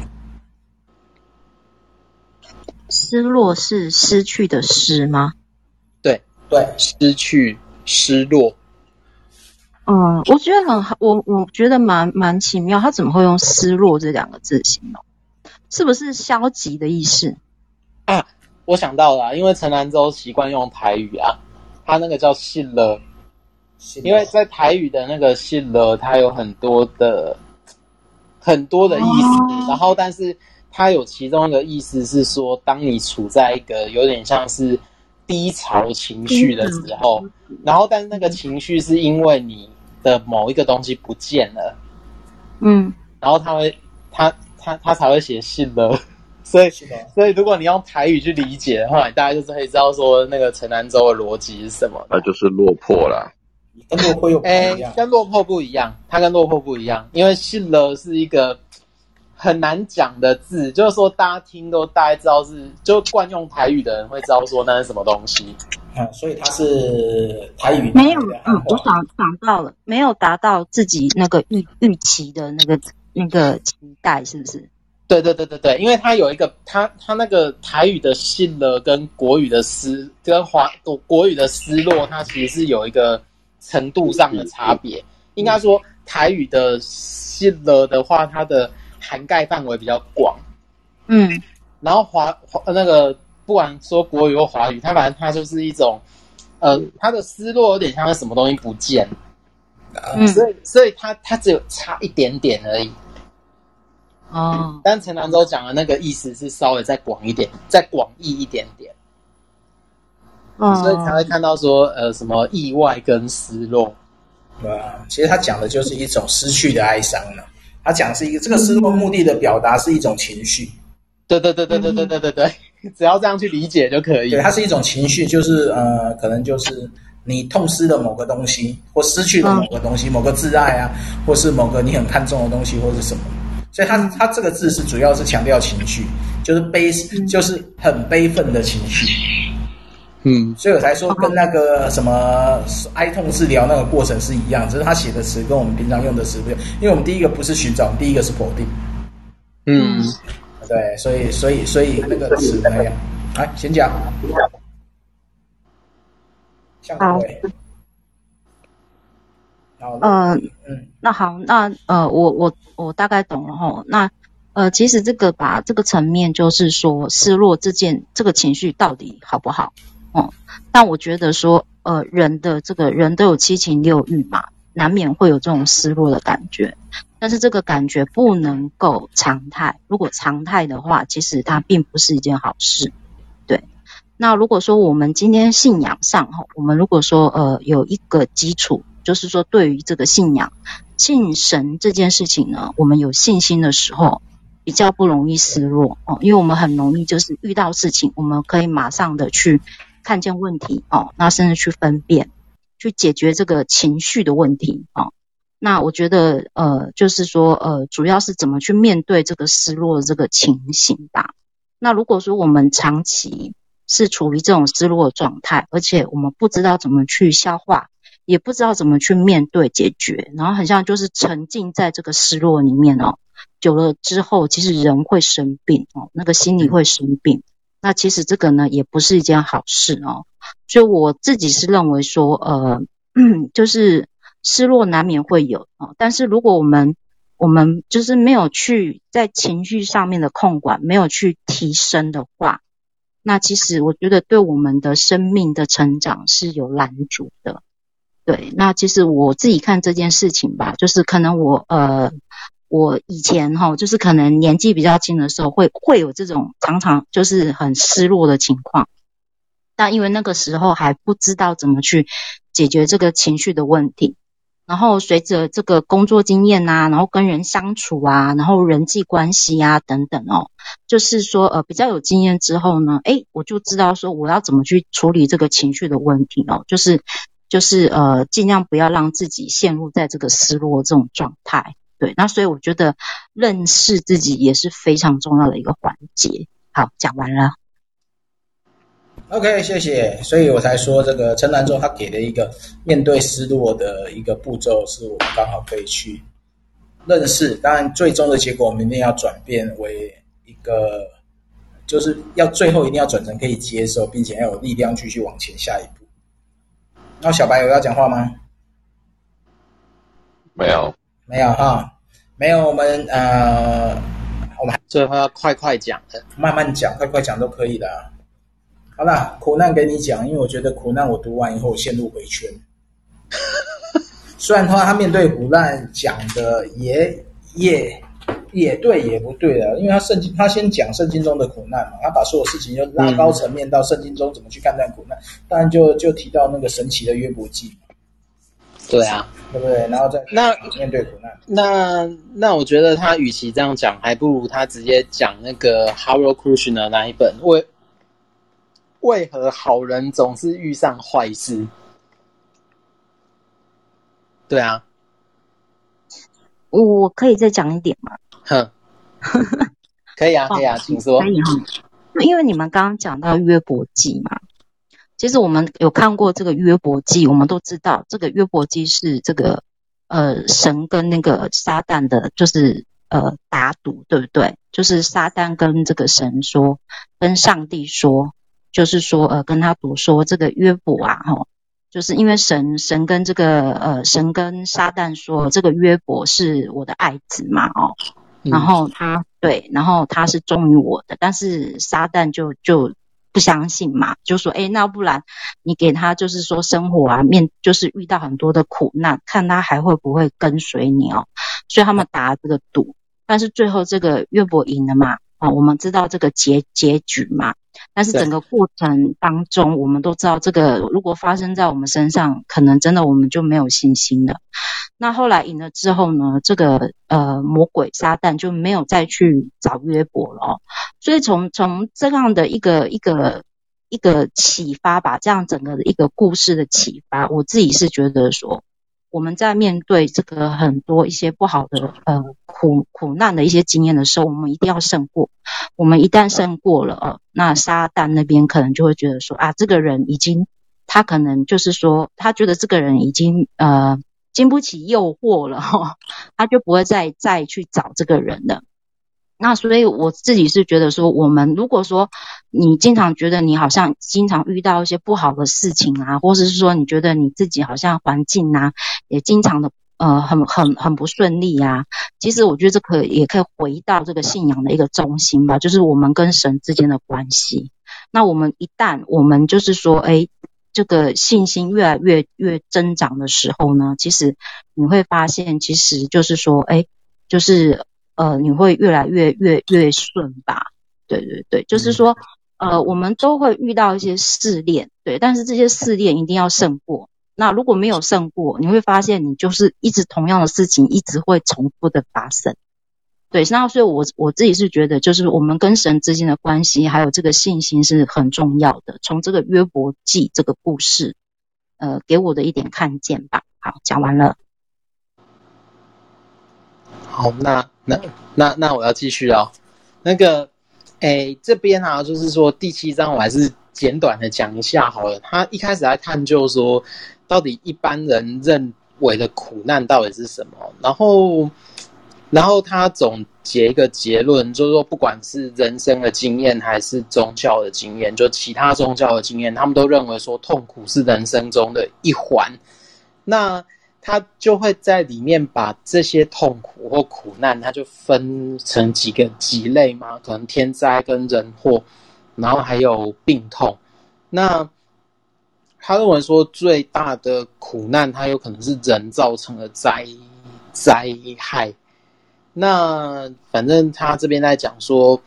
失落是失去的失吗？对对，失去、失落。嗯，我觉得很，我我觉得蛮蛮奇妙，他怎么会用失落这两个字形容？是不是消极的意思啊？我想到了，因为陈南州习惯用台语啊，他那个叫信了，因为在台语的那个信了，它有很多的很多的意思，然后但是它有其中一个意思是说，当你处在一个有点像是低潮情绪的时候，然后但是那个情绪是因为你的某一个东西不见了，嗯，然后他会他。他他才会写信了，所以所以如果你用台语去理解的话，大家就是可以知道说那个陈南州的逻辑是什么。那就是落魄啦，跟落魄又不一样。欸，跟落魄不一样，它跟落魄不一样，因为信了是一个很难讲的字，就是说大家听都大概知道是，就惯用台语的人会知道说那是什么东西。嗯，所以他是台语没有，嗯，我想想到了，没有达到自己那个预预期的那个。那个期待是不是？对对对对对，因为它有一个，它它那个台语的信了跟国语的失跟华国语的失落，它其实是有一个程度上的差别。应该说台语的信了的话，它的涵盖范围比较广。嗯，然后华华那个不管说国语或华语，它反正它就是一种，呃，它的失落有点像是什么东西不见，嗯，所以所以它它只有差一点点而已。哦，但陈南州讲的那个意思是稍微再广一点，再广义一点点，哦，所以才会看到说，呃，什么意外跟失落，对啊？其实他讲的就是一种失去的哀伤呢。他讲是一个这个失落目的的表达是一种情绪，对对对对对对对对对，只要这样去理解就可以。对，它是一种情绪，就是呃，可能就是你痛失了某个东西，或失去了某个东西，某个挚爱啊，或是某个你很看重的东西，或是什么。所以它它这个字是主要是强调情绪，就是悲，就是很悲愤的情绪。嗯，所以我才说跟那个什么哀痛治疗那个过程是一样，只是他写的词跟我们平常用的词不一样。因为我们第一个不是寻找，我们第一个是否定。嗯，对，所以所以所以那个词不一样。来，先讲。好。呃，嗯，那好，那呃，我我我大概懂了齁。那呃，其实这个吧，这个层面就是说，失落这件这个情绪到底好不好？哦、嗯，但我觉得说，呃，人的这个人都有七情六欲嘛，难免会有这种失落的感觉。但是这个感觉不能够常态，如果常态的话，其实它并不是一件好事。对，那如果说我们今天信仰上齁，我们如果说呃有一个基础。就是说，对于这个信仰、信神这件事情呢，我们有信心的时候，比较不容易失落哦，因为我们很容易就是遇到事情，我们可以马上的去看见问题哦，那甚至去分辨、去解决这个情绪的问题哦。那我觉得，呃，就是说，呃，主要是怎么去面对这个失落的这个情形吧。那如果说我们长期是处于这种失落的状态，而且我们不知道怎么去消化。也不知道怎么去面对解决，然后很像就是沉浸在这个失落里面哦，久了之后，其实人会生病哦，那个心理会生病。那其实这个呢，也不是一件好事哦。所以我自己是认为说，呃，就是失落难免会有哦，但是如果我们我们就是没有去在情绪上面的控管，没有去提升的话，那其实我觉得对我们的生命的成长是有拦阻的。对，那其实我自己看这件事情吧，就是可能我呃，我以前哈，就是可能年纪比较轻的时候会，会会有这种常常就是很失落的情况，但因为那个时候还不知道怎么去解决这个情绪的问题，然后随着这个工作经验啊，然后跟人相处啊，然后人际关系啊等等哦，就是说呃比较有经验之后呢，诶，我就知道说我要怎么去处理这个情绪的问题哦，就是。就是呃，尽量不要让自己陷入在这个失落这种状态。对，那所以我觉得认识自己也是非常重要的一个环节。好，讲完了。OK，谢谢。所以我才说这个陈南州他给的一个面对失落的一个步骤，是我们刚好可以去认识。当然，最终的结果我们一定要转变为一个，就是要最后一定要转成可以接受，并且要有力量继续往前下一步。那小白有要讲话吗？没有，没有哈，没有。我们呃，我们最后要快快讲的，慢慢讲，快快讲都可以的。好了，苦难给你讲，因为我觉得苦难我读完以后陷入回圈。虽然他他面对苦难讲的也也也对也不对啊，因为他圣经他先讲圣经中的苦难嘛，他把所有事情就拉高层面到圣经中怎么去看待苦难，当然就就提到那个神奇的约伯记。对啊，对不对？然后再那面对苦难，那那，那我觉得他与其这样讲，还不如他直接讲那个 Harold Kushner 那一本为为何好人总是遇上坏事？对啊，我可以再讲一点吗？哼，可以啊，可以啊，请说。可以哈，因为你们刚刚讲到约伯记嘛，其实我们有看过这个约伯记，我们都知道这个约伯记是这个呃神跟那个撒旦的，就是呃打赌，对不对？就是撒旦跟这个神说，跟上帝说。就是说，呃，跟他赌说这个约伯啊，哈，就是因为神神跟这个呃神跟撒旦说，这个约伯是我的爱子嘛，哦，然后他对，然后他是忠于我的，但是撒旦就就不相信嘛，就说，哎，那不然你给他就是说生活啊，面就是遇到很多的苦难，看他还会不会跟随你哦，所以他们打这个赌，但是最后这个岳伯赢了嘛。啊，我们知道这个结结局嘛，但是整个过程当中，我们都知道这个如果发生在我们身上，可能真的我们就没有信心了。那后来赢了之后呢，这个呃魔鬼撒旦就没有再去找约伯了哦。所以从从这样的一个一个一个启发吧，这样整个的一个故事的启发，我自己是觉得说。我们在面对这个很多一些不好的呃苦苦难的一些经验的时候，我们一定要胜过。我们一旦胜过了，呃，那撒旦那边可能就会觉得说啊，这个人已经他可能就是说，他觉得这个人已经呃经不起诱惑了哈，他就不会再再去找这个人了。那所以我自己是觉得说，我们如果说你经常觉得你好像经常遇到一些不好的事情啊，或者是说你觉得你自己好像环境啊也经常的呃很很很不顺利啊，其实我觉得这可也可以回到这个信仰的一个中心吧，就是我们跟神之间的关系。那我们一旦我们就是说，哎，这个信心越来越越增长的时候呢，其实你会发现，其实就是说，哎，就是。呃，你会越来越越越顺吧？对对对，就是说，呃，我们都会遇到一些试炼，对，但是这些试炼一定要胜过。那如果没有胜过，你会发现你就是一直同样的事情一直会重复的发生。对，那所以我我自己是觉得，就是我们跟神之间的关系，还有这个信心是很重要的。从这个约伯记这个故事，呃，给我的一点看见吧。好，讲完了。好，那那那那我要继续哦。那个，哎，这边啊，就是说第七章，我还是简短的讲一下好了。他一开始在探究说，到底一般人认为的苦难到底是什么？然后，然后他总结一个结论，就是说，不管是人生的经验还是宗教的经验，就其他宗教的经验，他们都认为说，痛苦是人生中的一环。那他就会在里面把这些痛苦或苦难，他就分成几个几类嘛，可能天灾跟人祸，然后还有病痛。那他认为说最大的苦难，它有可能是人造成的灾灾害。那反正他这边在讲说，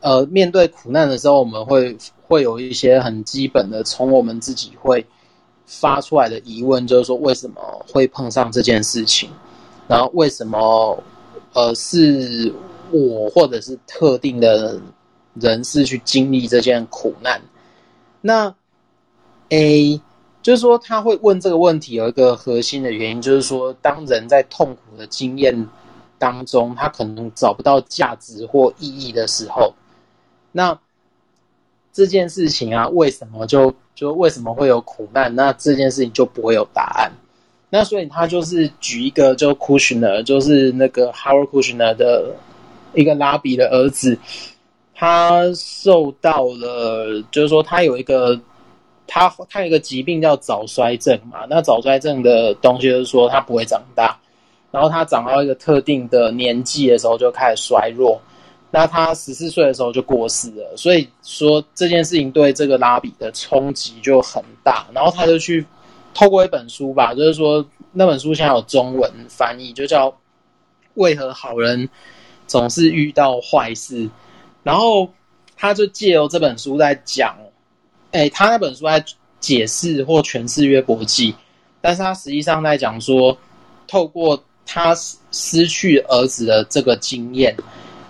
呃，面对苦难的时候，我们会会有一些很基本的，从我们自己会。发出来的疑问就是说，为什么会碰上这件事情？然后为什么，呃，是我或者是特定的人士去经历这件苦难？那 A 就是说，他会问这个问题有一个核心的原因，就是说，当人在痛苦的经验当中，他可能找不到价值或意义的时候，那这件事情啊，为什么就？就为什么会有苦难？那这件事情就不会有答案。那所以他就是举一个，就 Kushner，就是那个 Howard Kushner 的一个拉比的儿子，他受到了，就是说他有一个他他有一个疾病叫早衰症嘛，那早衰症的东西就是说他不会长大，然后他长到一个特定的年纪的时候就开始衰弱，那他十四岁的时候就过世了，所以说这件事情对这个拉比的冲击就很大，然后他就去透过一本书吧，就是说那本书现在有中文翻译，就叫《为何好人总是遇到坏事》，然后他就借由这本书在讲。哎，他那本书在解释或诠释约伯记，但是他实际上在讲说，透过他失去儿子的这个经验，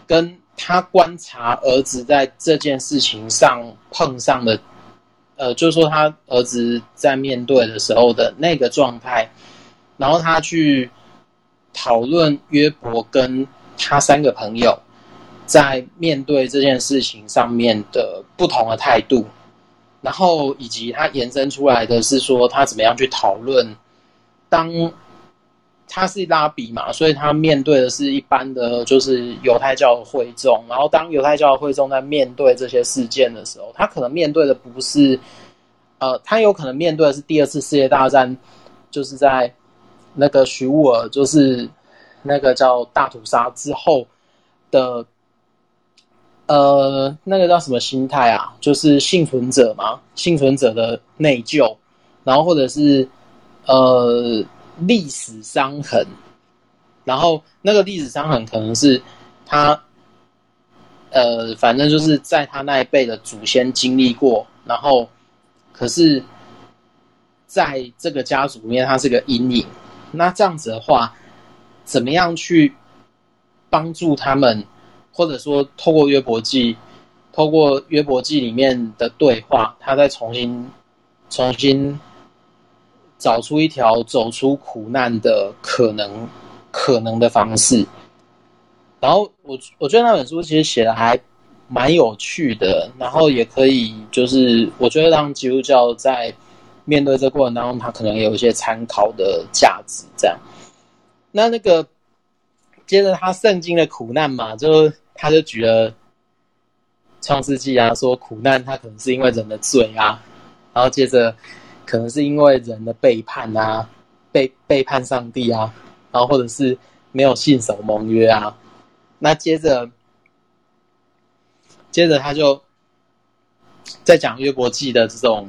跟他观察儿子在这件事情上碰上的，呃，就是说他儿子在面对的时候的那个状态，然后他去讨论约伯跟他三个朋友在面对这件事情上面的不同的态度。然后以及他延伸出来的是说，他怎么样去讨论？当他是拉比嘛，所以他面对的是一般的，就是犹太教的会众。然后当犹太教的会众在面对这些事件的时候，他可能面对的不是，呃，他有可能面对的是第二次世界大战，就是在那个徐乌尔，就是那个叫大屠杀之后的。呃，那个叫什么心态啊？就是幸存者嘛，幸存者的内疚，然后或者是呃历史伤痕，然后那个历史伤痕可能是他呃，反正就是在他那一辈的祖先经历过，然后可是在这个家族里面，他是个阴影。那这样子的话，怎么样去帮助他们？或者说，透过约伯记，透过约伯记里面的对话，他再重新、重新找出一条走出苦难的可能、可能的方式。然后我我觉得那本书其实写的还蛮有趣的，然后也可以就是我觉得让基督教在面对这过程当中，他可能有一些参考的价值。这样，那那个接着他圣经的苦难嘛，就。他就举了创世纪啊，说苦难他可能是因为人的罪啊，然后接着可能是因为人的背叛啊，背背叛上帝啊，然后或者是没有信守盟约啊。那接着接着他就在讲约伯记的这种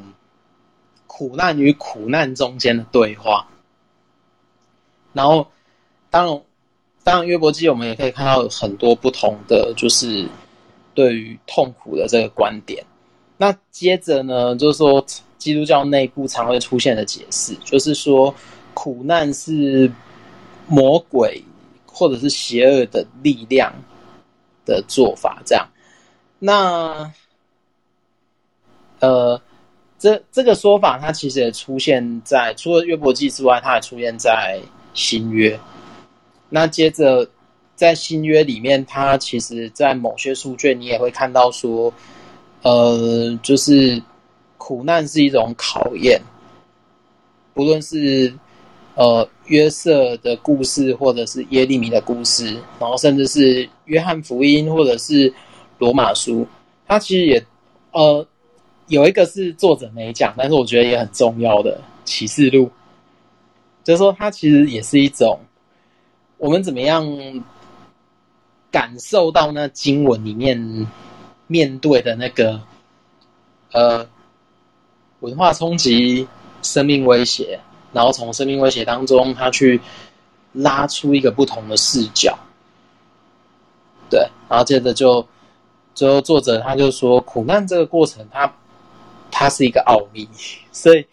苦难与苦难中间的对话，然后当然。当然，约伯记我们也可以看到很多不同的，就是对于痛苦的这个观点。那接着呢，就是说基督教内部常会出现的解释，就是说苦难是魔鬼或者是邪恶的力量的做法。这样，那呃，这这个说法它其实也出现在除了约伯记之外，它还出现在新约。那接着，在新约里面，它其实，在某些书卷，你也会看到说，呃，就是苦难是一种考验，不论是呃约瑟的故事，或者是耶利米的故事，然后甚至是约翰福音，或者是罗马书，它其实也呃有一个是作者没讲，但是我觉得也很重要的启示录，就是说它其实也是一种。我们怎么样感受到那经文里面面对的那个呃文化冲击、生命威胁，然后从生命威胁当中，他去拉出一个不同的视角，对，然后接着就最后作者他就说，苦难这个过程，它它是一个奥秘，所以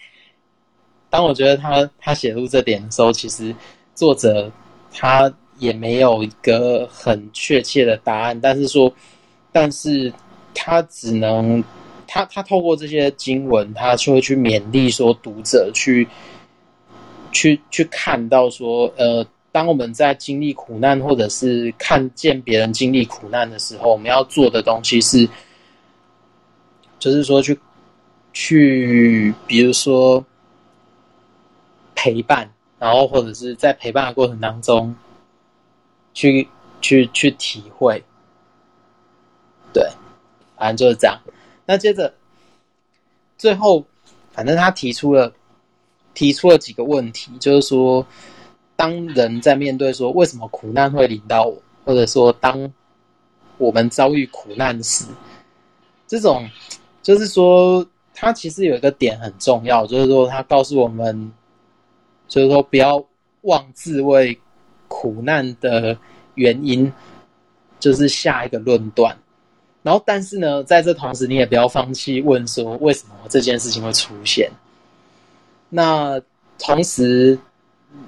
当我觉得他他写入这点的时候，其实作者。他也没有一个很确切的答案，但是说，但是他只能，他他透过这些经文，他就会去勉励说读者去，去去看到说，呃，当我们在经历苦难，或者是看见别人经历苦难的时候，我们要做的东西是，就是说去去，比如说陪伴。然后，或者是在陪伴的过程当中，去去去体会，对，反正就是这样。那接着，最后，反正他提出了提出了几个问题，就是说，当人在面对说为什么苦难会临到我，或者说当我们遭遇苦难时，这种就是说，他其实有一个点很重要，就是说他告诉我们，就是说不要妄自为苦难的原因，就是下一个论断。然后，但是呢，在这同时，你也不要放弃问说，为什么这件事情会出现。那同时，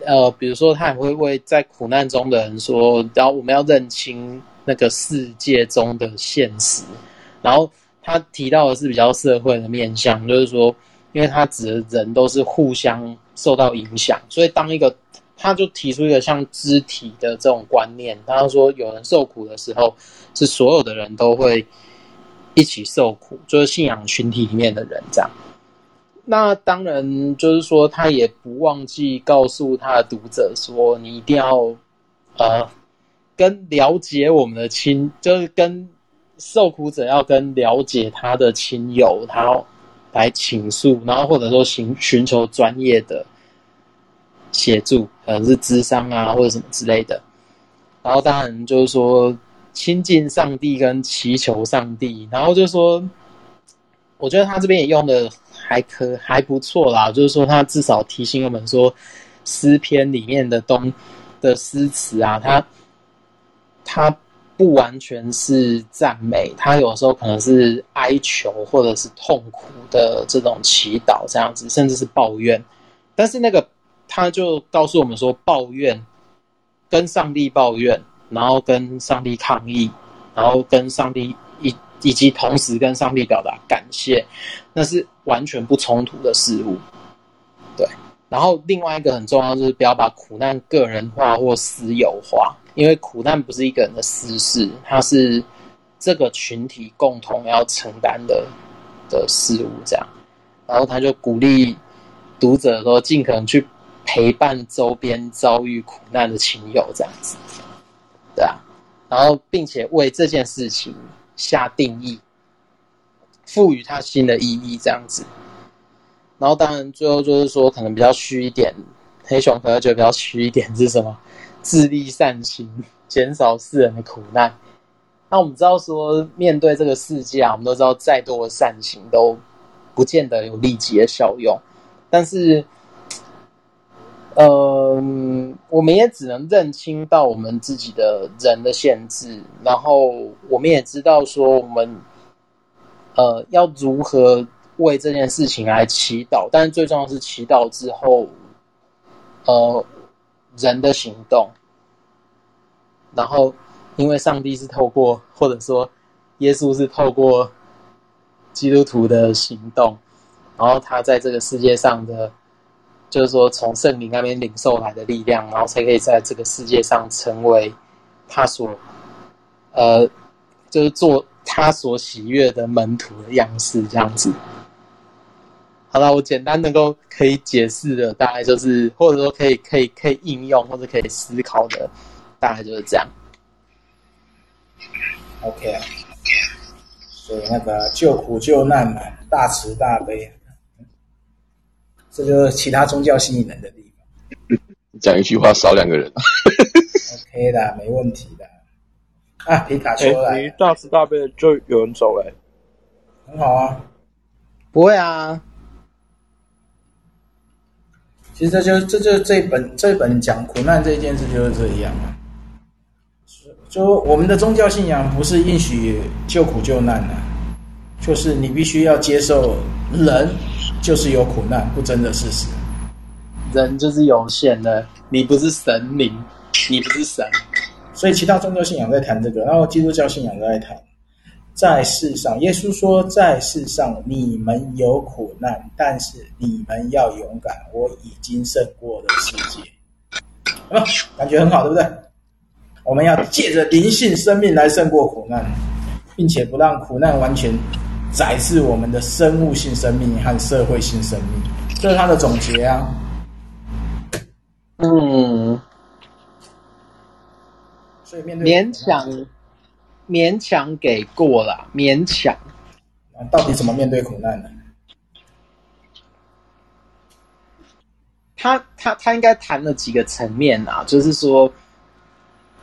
呃，比如说，他也会为在苦难中的人说，然后我们要认清那个世界中的现实。然后他提到的是比较社会的面向，就是说，因为他指的人都是互相受到影响，所以当一个。他就提出一个像肢体的这种观念，他说有人受苦的时候，是所有的人都会一起受苦，就是信仰群体里面的人这样。那当然就是说，他也不忘记告诉他的读者说，你一定要呃跟了解我们的亲，就是跟受苦者要跟了解他的亲友，他来倾诉，然后或者说寻寻求专业的。协助可能是咨商啊，或者什么之类的。然后当然就是说亲近上帝跟祈求上帝。然后就是说，我觉得他这边也用的还可还不错啦。就是说他至少提醒我们说，诗篇里面的东的诗词啊，他他不完全是赞美，他有时候可能是哀求或者是痛苦的这种祈祷这样子，甚至是抱怨。但是那个。他就告诉我们说，抱怨，跟上帝抱怨，然后跟上帝抗议，然后跟上帝以以及同时跟上帝表达感谢，那是完全不冲突的事物。对，然后另外一个很重要就是不要把苦难个人化或私有化，因为苦难不是一个人的私事，它是这个群体共同要承担的的事物。这样，然后他就鼓励读者说，尽可能去。陪伴周边遭遇苦难的亲友，这样子，对啊，然后并且为这件事情下定义，赋予它新的意义，这样子。然后当然最后就是说，可能比较虚一点，黑熊可能觉得比较虚一点是什么？自立善行，减少世人的苦难。那我们知道说，面对这个世界啊，我们都知道再多的善行都不见得有立即的效用，但是。嗯，我们也只能认清到我们自己的人的限制，然后我们也知道说我们呃要如何为这件事情来祈祷，但是最重要是祈祷之后，呃，人的行动，然后因为上帝是透过或者说耶稣是透过基督徒的行动，然后他在这个世界上的。就是说，从圣灵那边领受来的力量，然后才可以在这个世界上成为他所，呃，就是做他所喜悦的门徒的样式，这样子。好了，我简单能够可以解释的，大概就是，或者说可以可以可以应用或者可以思考的，大概就是这样。OK 啊，所以那个救苦救难嘛，大慈大悲。这就是其他宗教吸引人的地方。讲一句话少两个人。OK 的，没问题的。啊，皮卡丘来，你大慈大悲的就有人走了，很好啊。不会啊。其实这就这就这本这本讲苦难这件事就是这样啊。就我们的宗教信仰不是应许救苦救难的，就是你必须要接受人。就是有苦难，不争的事实。人就是有限的，你不是神灵，你不是神。所以其他宗教信仰在谈这个，然后基督教信仰在谈，在世上，耶稣说，在世上你们有苦难，但是你们要勇敢，我已经胜过了世界。啊，感觉很好，对不对？我们要借着灵性生命来胜过苦难，并且不让苦难完全。宰制我们的生物性生命和社会性生命，这是他的总结啊。嗯，所以面对勉强，勉强给过了，勉强。到底怎么面对苦难呢？他他他应该谈了几个层面啊，就是说，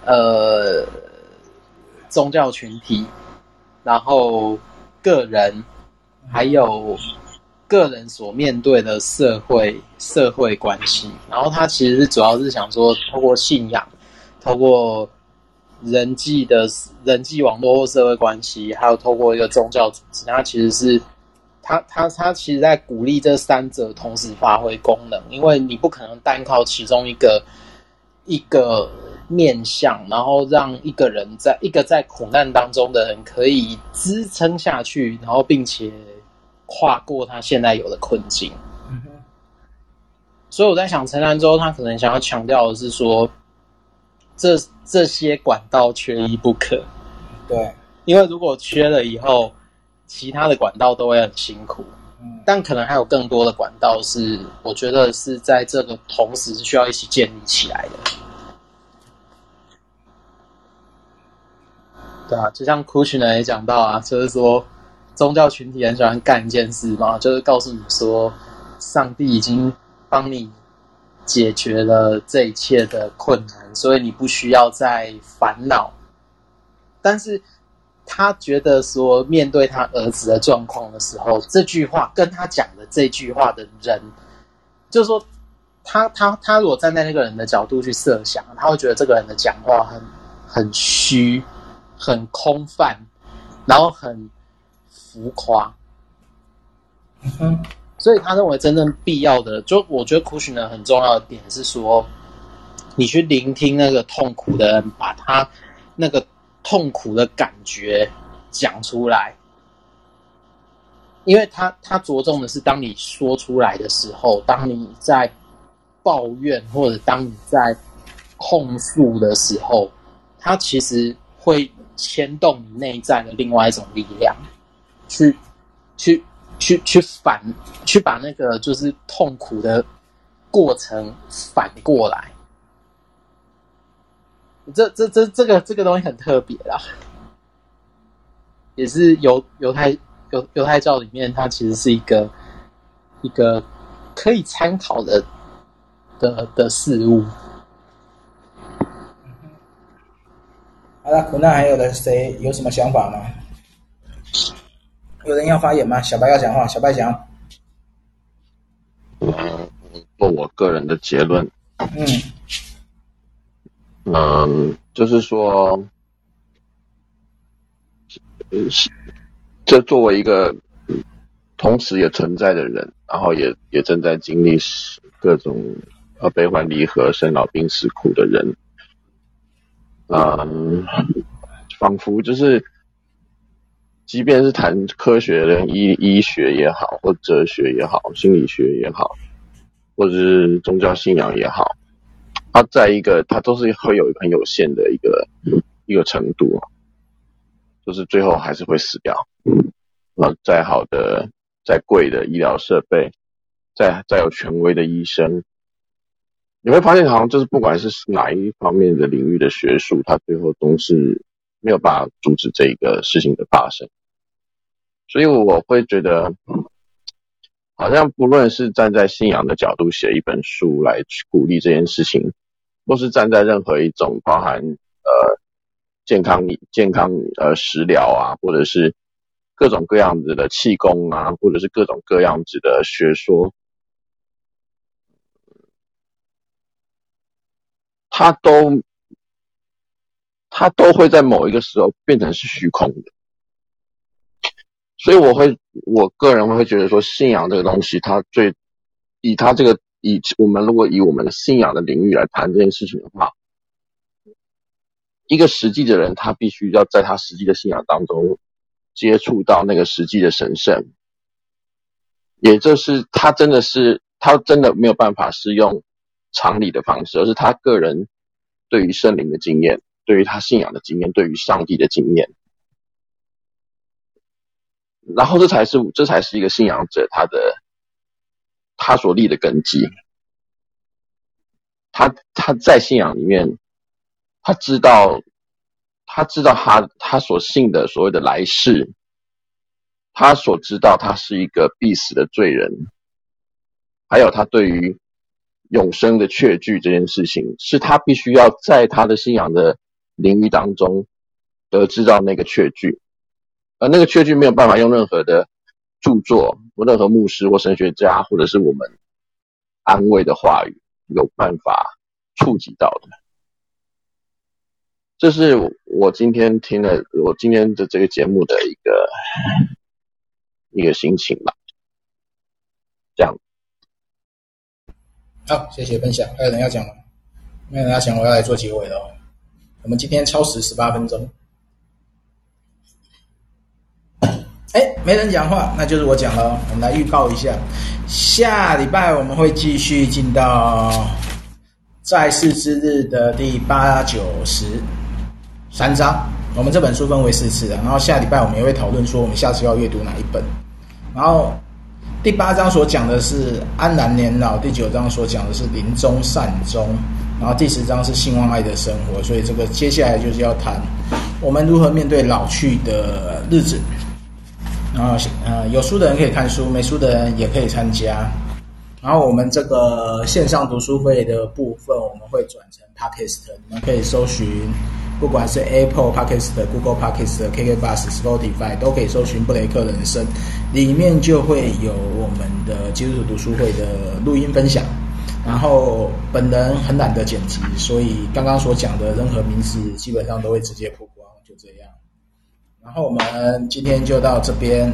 呃，宗教群体，然后个人，还有个人所面对的社会社会关系，然后他其实主要是想说，透过信仰，透过人际的人际网络或社会关系，还有透过一个宗教组织，他其实是。他他他其实在鼓励这三者同时发挥功能，因为你不可能单靠其中一个一个面向，然后让一个人在一个在苦难当中的人可以支撑下去，然后并且跨过他现在有的困境。嗯。所以我在想，陈兰州他可能想要强调的是说，这这些管道缺一不可。对，因为如果缺了以后。其他的管道都会很辛苦，嗯，但可能还有更多的管道是，我觉得是在这个同时是需要一起建立起来的。对啊，就像 Kushner 也讲到啊，就是说宗教群体很喜欢干一件事嘛，就是告诉你说，上帝已经帮你解决了这一切的困难，所以你不需要再烦恼。但是。他觉得说，面对他儿子的状况的时候，这句话跟他讲的这句话的人，就是说，他他他如果站在那个人的角度去设想，他会觉得这个人的讲话很很虚，很空泛，然后很浮夸。嗯，所以他认为真正必要的，就我觉得 Kushner 很重要的点是说，你去聆听那个痛苦的人，把他那个。痛苦的感觉讲出来，因为他他着重的是，当你说出来的时候，当你在抱怨或者当你在控诉的时候，他其实会牵动你内在的另外一种力量，去去去去反去把那个就是痛苦的过程反过来。这这这这个这个东西很特别啦，也是犹犹太犹犹太教里面，它其实是一个一个可以参考的的的事物。好了，那还有的谁有什么想法吗？有人要发言吗？小白要讲话，小白讲。我做我个人的结论。嗯。嗯，就是说，是这作为一个同时也存在的人，然后也也正在经历各种呃悲欢离合、生老病死苦的人，嗯，仿佛就是，即便是谈科学的医医学也好，或哲学也好，心理学也好，或者是宗教信仰也好。它在一个，它都是会有一个很有限的一个一个程度，就是最后还是会死掉。那，再好的、再贵的医疗设备，再再有权威的医生，你会发现，好像就是不管是哪一方面的领域的学术，它最后都是没有办法阻止这个事情的发生。所以我会觉得。好像不论是站在信仰的角度写一本书来去鼓励这件事情，或是站在任何一种包含呃健康健康呃食疗啊，或者是各种各样子的气功啊，或者是各种各样子的学说，它都它都会在某一个时候变成是虚空的。所以我会，我个人会觉得说，信仰这个东西，它最以它这个以我们如果以我们的信仰的领域来谈这件事情的话，一个实际的人，他必须要在他实际的信仰当中接触到那个实际的神圣，也就是他真的是他真的没有办法是用常理的方式，而是他个人对于圣灵的经验，对于他信仰的经验，对于上帝的经验。然后这才是这才是一个信仰者他的他所立的根基。他他在信仰里面，他知道他知道他他所信的所谓的来世，他所知道他是一个必死的罪人，还有他对于永生的确据这件事情，是他必须要在他的信仰的领域当中得知到那个确据，而那个确据没有办法用任何的著作或任何牧师或神学家或者是我们安慰的话语有办法触及到的。这是我今天听了我今天的这个节目的一个一个心情吧，这样。好，谢谢分享。还有人要讲吗？没有人要讲，我要来做结尾了。我们今天超时十八分钟。哎，没人讲话，那就是我讲了。我们来预告一下，下礼拜我们会继续进到在世之日的第八、九、十三章。我们这本书分为四次的，然后下礼拜我们也会讨论说，我们下次要阅读哪一本，然后。第八章所讲的是安然年老，第九章所讲的是临终善终，然后第十章是信望爱的生活。所以这个接下来就是要谈我们如何面对老去的日子。然后呃，有书的人可以看书，没书的人也可以参加。然后我们这个线上读书会的部分，我们会转成 Podcast，你们可以搜寻。不管是 Apple Podcast、Google Podcast、KKBox、Spotify，都可以搜寻布雷克人生，里面就会有我们的基督徒读书会的录音分享。然后本人很懒得剪辑，所以刚刚所讲的任何名字基本上都会直接曝光，就这样。然后我们今天就到这边。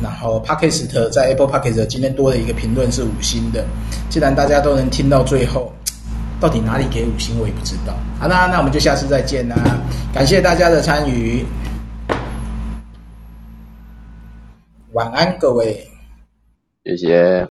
然后 Pockets 在 Apple Pockets 今天多了一个评论是五星的，既然大家都能听到最后。到底哪里给五星我也不知道。好啦，那我们就下次再见啦！感谢大家的参与，晚安各位，谢谢。